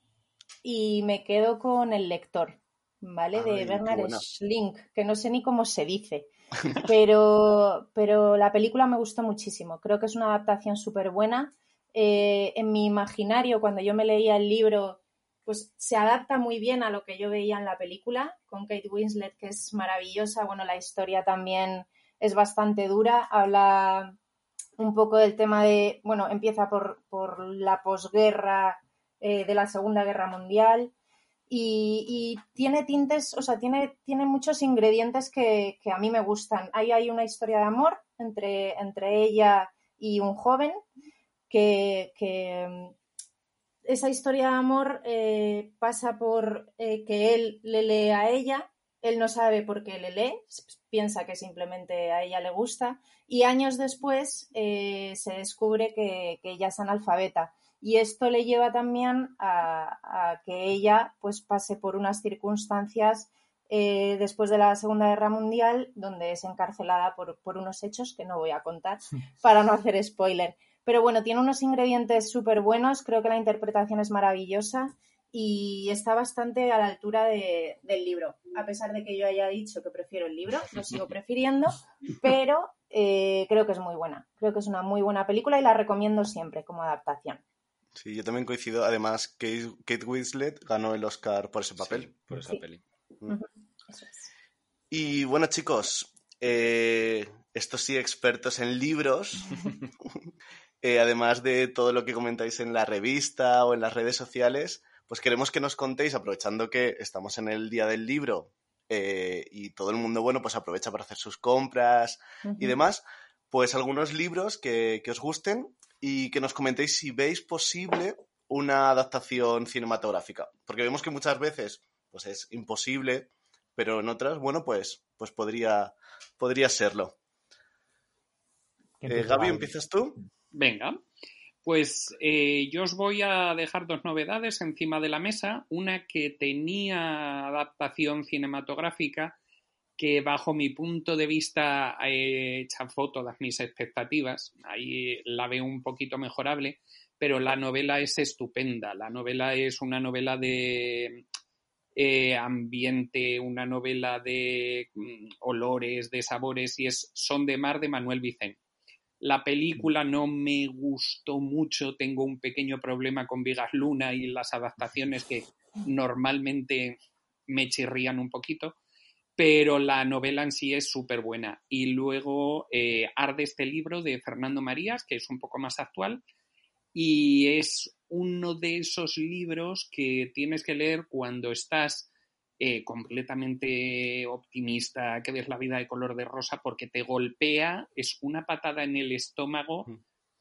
y me quedo con el lector, ¿vale? Ay, de Bernard. Schlink, que no sé ni cómo se dice, pero, pero la película me gustó muchísimo. Creo que es una adaptación súper buena. Eh, en mi imaginario, cuando yo me leía el libro, pues se adapta muy bien a lo que yo veía en la película, con Kate Winslet, que es maravillosa. Bueno, la historia también es bastante dura, habla un poco del tema de, bueno, empieza por, por la posguerra eh, de la Segunda Guerra Mundial y, tiene tintes, o sea, tiene, tiene muchos ingredientes que, a mí me gustan. Ahí hay una historia de amor entre, entre ella y un joven que, esa historia de amor eh, pasa por eh, que él le lee a ella, él no sabe por qué le lee, piensa que simplemente a ella le gusta y años después eh, se descubre que, que ella es analfabeta y esto le lleva también a, a que ella pues pase por unas circunstancias eh, después de la Segunda Guerra Mundial donde es encarcelada por, por unos hechos que no voy a contar para no hacer spoiler. Pero bueno, tiene unos ingredientes súper buenos, creo que la interpretación es maravillosa y está bastante a la altura de- del libro. A pesar de que yo haya dicho que prefiero el libro, lo sigo prefiriendo, pero eh, creo que es muy buena. Creo que es una muy buena película y la recomiendo siempre como adaptación. Sí, yo también coincido. Además, Kate, Kate Winslet ganó el Oscar por ese papel. por esa Sí. peli. Ujú, eso es. Y bueno, chicos, eh, estos sí expertos en libros, eh, además de todo lo que comentáis en la revista o en las redes sociales, pues queremos que nos contéis, aprovechando que estamos en el Día del Libro eh, y todo el mundo, bueno, pues aprovecha para hacer sus compras y demás, pues algunos libros que, que os gusten y que nos comentéis si veis posible una adaptación cinematográfica. Porque vemos que muchas veces pues es imposible, pero en otras, bueno, pues, pues podría, podría serlo. Eh, Gaby. ¿empiezas tú? Venga, pues eh, yo os voy a dejar dos novedades encima de la mesa. Una que tenía adaptación cinematográfica que bajo mi punto de vista chafó todas mis expectativas. Ahí la veo un poquito mejorable, pero la novela es estupenda. La novela es una novela de eh, ambiente, una novela de mm, olores, de sabores, y es Son de Mar de Manuel Vicent. La película no me gustó mucho, tengo un pequeño problema con Vigas Luna y las adaptaciones que normalmente me chirrían un poquito, pero la novela en sí es súper buena. Y luego eh, Arde este libro de Fernando Marías, que es un poco más actual, y es uno de esos libros que tienes que leer cuando estás eh, completamente optimista, que ves la vida de color de rosa, porque te golpea, es una patada en el estómago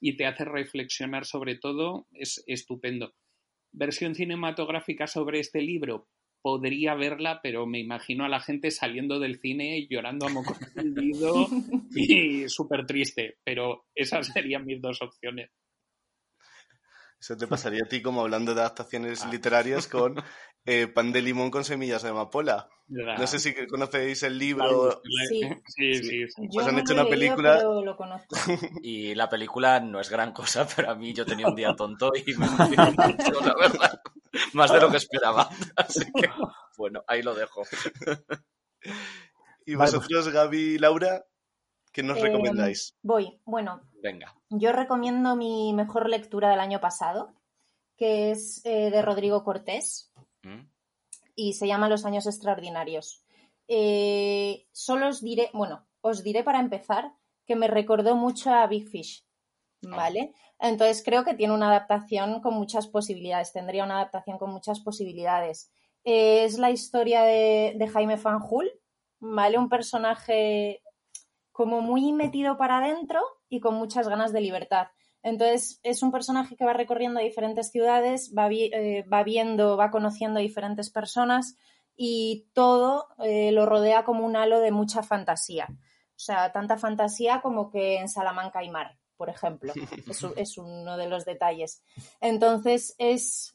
y te hace reflexionar sobre todo, es estupendo. Versión cinematográfica sobre este libro, podría verla, pero me imagino a la gente saliendo del cine llorando a moco tendido y súper triste, pero esas serían mis dos opciones. Eso te pasaría a ti como hablando de adaptaciones Ah. literarias con eh, pan de limón con semillas de amapola. ¿Verdad? No sé si conocéis el libro. Sí. Sí, sí, sí. Yo han no hecho una leído, película- pero lo conozco. Y la película no es gran cosa, pero a mí yo tenía un día tonto y me mucho, la verdad. Más de lo que esperaba. Así que, bueno, ahí lo dejo. Y Vale, vosotros, Gaby y Laura, ¿qué nos Eh, recomendáis? Voy. Bueno, Venga. yo recomiendo mi mejor lectura del año pasado, que es eh, de Rodrigo Cortés ¿Mm? y se llama Los años extraordinarios. Eh, solo os diré, bueno, os diré para empezar que me recordó mucho a Big Fish, ¿vale? Entonces creo que tiene una adaptación con muchas posibilidades, tendría una adaptación con muchas posibilidades. Eh, es la historia de, de Jaime Fanjul, ¿vale? Un personaje como muy metido para adentro y con muchas ganas de libertad. Entonces, es un personaje que va recorriendo diferentes ciudades, va, eh, va viendo, va conociendo a diferentes personas y todo eh, lo rodea como un halo de mucha fantasía. O sea, tanta fantasía como que en Salamanca hay mar, por ejemplo. Es, es uno de los detalles. Entonces, es,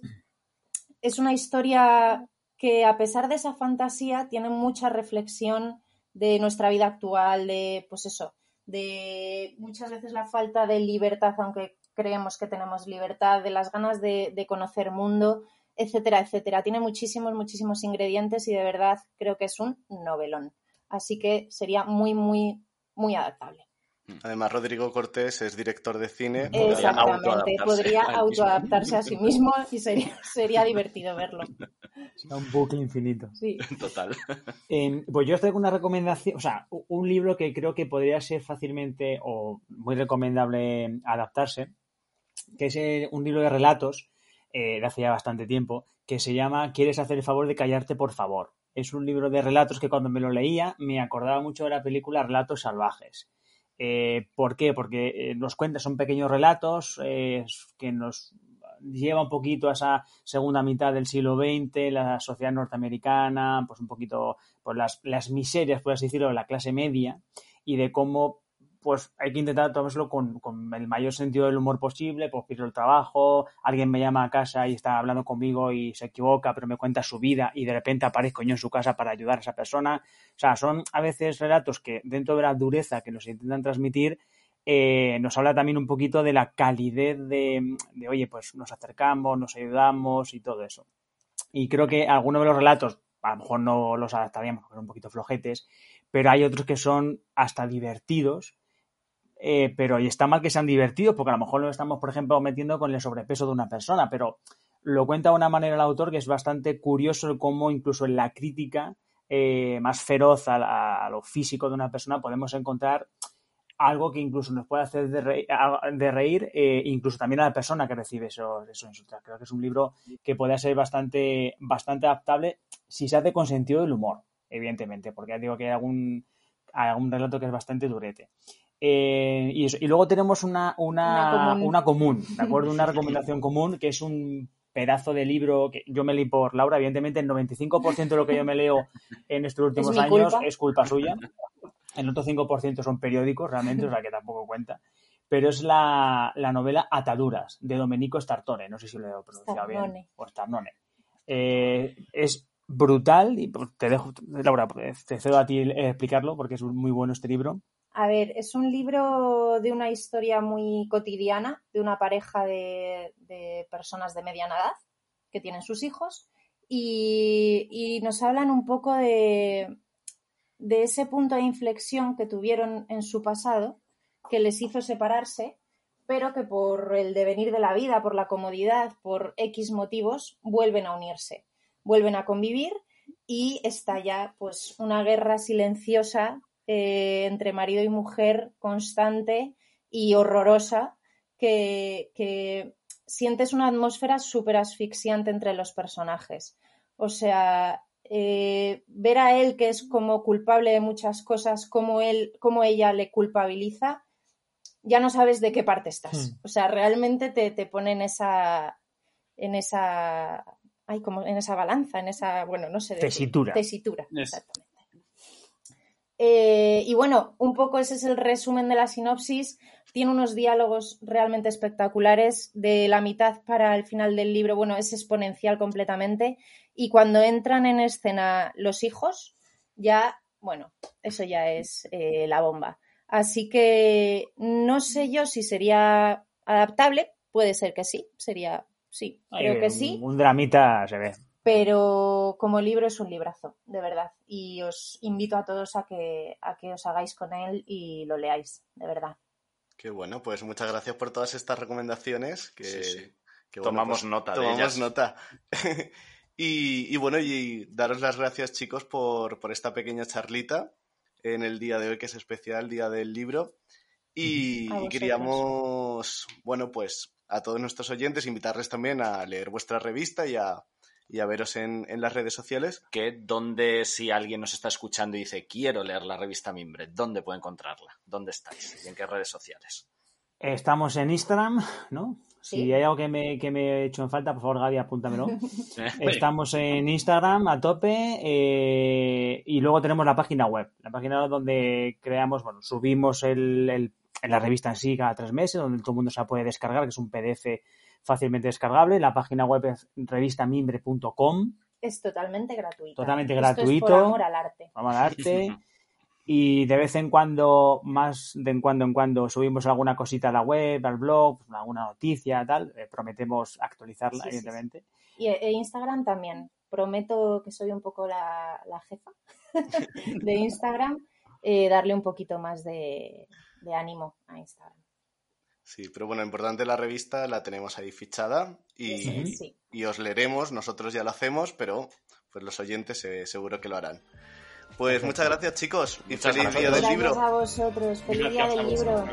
es una historia que a pesar de esa fantasía tiene mucha reflexión de nuestra vida actual, de pues eso, de muchas veces la falta de libertad, aunque creemos que tenemos libertad, de las ganas de, de conocer mundo, etcétera, etcétera. Tiene muchísimos, muchísimos ingredientes y de verdad creo que es un novelón. Así que sería muy, muy, muy adaptable. Además, Rodrigo Cortés es director de cine. Exactamente, podría autoadaptarse a sí mismo y sería, sería divertido verlo. Sería un bucle infinito. Sí. Total. Eh, pues yo estoy con una recomendación, o sea, un libro que creo que podría ser fácilmente o muy recomendable adaptarse, que es eh, un libro de relatos eh, de hace ya bastante tiempo, que se llama ¿Quieres hacer el favor de callarte, por favor? Es un libro de relatos que cuando me lo leía me acordaba mucho de la película Relatos Salvajes eh, ¿Por qué? Porque eh, nos cuenta, son pequeños relatos eh, que nos lleva un poquito a esa segunda mitad del siglo XX, la sociedad norteamericana, pues un poquito por las, las miserias, por así decirlo, de la clase media y de cómo pues hay que intentar tomárselo con, con, el mayor sentido del humor posible, pues pierdo el trabajo, alguien me llama a casa y está hablando conmigo y se equivoca, pero me cuenta su vida y de repente aparezco yo en su casa para ayudar a esa persona. O sea, son a veces relatos que dentro de la dureza que nos intentan transmitir, eh, nos habla también un poquito de la calidez de, de, oye, pues nos acercamos, nos ayudamos y todo eso. Y creo que algunos de los relatos, a lo mejor no los adaptaríamos son un poquito flojetes, pero hay otros que son hasta divertidos eh, pero y está mal que sean divertidos, porque a lo mejor lo estamos, por ejemplo, metiendo con el sobrepeso de una persona, pero lo cuenta de una manera el autor que es bastante curioso cómo incluso en la crítica eh, más feroz a, lo físico de una persona podemos encontrar algo que incluso nos puede hacer de reír, eh, incluso también a la persona que recibe esos, esos insultos. Creo que es un libro que puede ser bastante, bastante adaptable si se hace con sentido del humor, evidentemente, porque ya digo que hay algún, hay algún relato que es bastante durete. Eh, y, luego tenemos una, una, una, común. una, común. ¿de acuerdo? Una recomendación común que es un pedazo de libro que yo me leí por Laura. Evidentemente, el 95% de lo que yo me leo en estos últimos ¿Es años culpa? es culpa suya. El otro 5% son periódicos, realmente, o sea que tampoco cuenta. Pero es la, la novela Ataduras, de Domenico Startone. No sé si lo he pronunciado Starnone. bien. O Starnone. Eh, es brutal y pues, te dejo, Laura, te cedo a ti explicarlo porque es muy bueno este libro. A ver, es un libro de una historia muy cotidiana de una pareja de, personas de mediana edad que tienen sus hijos y, nos hablan un poco de, de, ese punto de inflexión que tuvieron en su pasado que les hizo separarse, pero que por el devenir de la vida, por la comodidad, por X motivos, vuelven a unirse, vuelven a convivir y estalla pues una guerra silenciosa eh, entre marido y mujer constante y horrorosa que, que sientes una atmósfera súper asfixiante entre los personajes. O sea, eh, ver a él que es como culpable de muchas cosas, como él, como ella le culpabiliza, ya no sabes de qué parte estás. Hmm. O sea, realmente te, te pone en esa, en esa, ay, como en esa balanza, en esa, bueno, no sé. De Tesitura. Tesitura, Yes. exactamente. Eh, y bueno, un poco ese es el resumen de la sinopsis. Tiene unos diálogos realmente espectaculares. De la mitad para el final del libro, bueno, es exponencial completamente. Y cuando entran en escena los hijos, ya, bueno, eso ya es eh, la bomba. Así que no sé yo si sería adaptable. Puede ser que sí, sería, sí, creo que sí Un, un dramita se ve. Pero como libro es un librazo, de verdad. Y os invito a todos a que, a que os hagáis con él y lo leáis, de verdad. Qué bueno, pues muchas gracias por todas estas recomendaciones. Que, Sí, sí. que bueno, Tomamos pues, nota de tomamos ellas. nota. y, y bueno, y daros las gracias, chicos, por, por esta pequeña charlita en el día de hoy, que es especial, Día del Libro. Y, y queríamos, bueno, pues a todos nuestros oyentes invitarles también a leer vuestra revista y a, y a veros en, en las redes sociales. que donde si alguien nos está escuchando y dice quiero leer la revista Mimbre, ¿dónde puedo encontrarla? ¿Dónde estáis? ¿Y en qué redes sociales? Estamos en Instagram, ¿no? Sí. Si hay algo que me, que me he hecho en falta, por favor, Gaby, apúntamelo. Estamos en Instagram a tope eh, y luego tenemos la página web. La página web donde creamos, bueno, subimos el, el- la revista en sí cada tres meses, donde todo el mundo se la puede descargar, que es un PDF fácilmente descargable. La página web es revistamimbre.com, Es totalmente gratuito. Totalmente Esto es gratuito. por amor al arte. vamos a darte. Y de vez en cuando, más de en cuando en cuando, subimos alguna cosita a la web, al blog, alguna noticia, tal. Eh, prometemos actualizarla, Sí, sí, sí. evidentemente. Y e Instagram también. Prometo que soy un poco la, la jefa de Instagram, eh, darle un poquito más de, de ánimo a Instagram. Sí, pero bueno, importante la revista, la tenemos ahí fichada y, es, sí. y os leeremos, nosotros ya lo hacemos, pero pues los oyentes eh, seguro que lo harán. Pues Perfecto. muchas gracias chicos y Muchas feliz gracias. día del Gracias libro. a vosotros. Feliz día Gracias a del libro.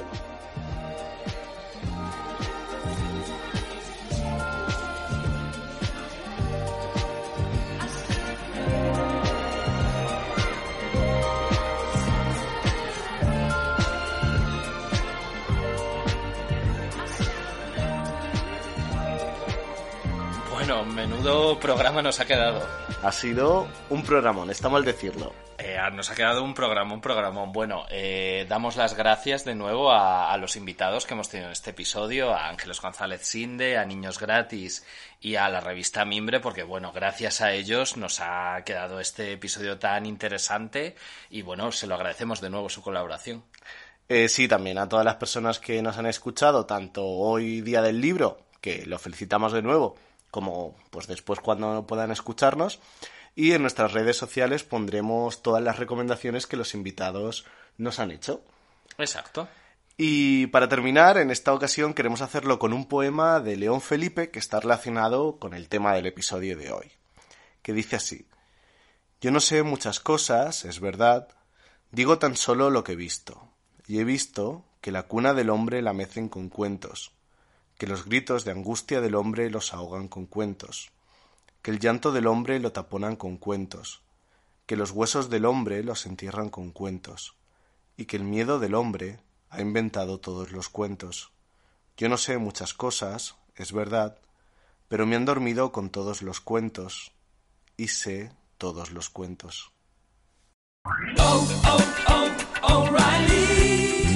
Menudo programa nos ha quedado. Ha sido un programón, está mal decirlo. Eh, nos ha quedado un programa, un programón. Bueno, eh, damos las gracias de nuevo a, a los invitados que hemos tenido en este episodio, a Ángeles González Sinde, a Niños Gratis y a la revista Mimbre, porque bueno, gracias a ellos nos ha quedado este episodio tan interesante y bueno, se lo agradecemos de nuevo su colaboración. Eh, sí, también a todas las personas que nos han escuchado, tanto hoy día del libro, que lo felicitamos de nuevo, como pues después cuando puedan escucharnos. Y en nuestras redes sociales pondremos todas las recomendaciones que los invitados nos han hecho. Exacto. Y para terminar, en esta ocasión queremos hacerlo con un poema de León Felipe que está relacionado con el tema del episodio de hoy, que dice así. Yo no sé muchas cosas, es verdad, digo tan solo lo que he visto, y he visto que la cuna del hombre la mecen con cuentos, que los gritos de angustia del hombre los ahogan con cuentos, que el llanto del hombre lo taponan con cuentos, que los huesos del hombre los entierran con cuentos, y que el miedo del hombre ha inventado todos los cuentos. Yo no sé muchas cosas, es verdad, pero me han dormido con todos los cuentos, y sé todos los cuentos.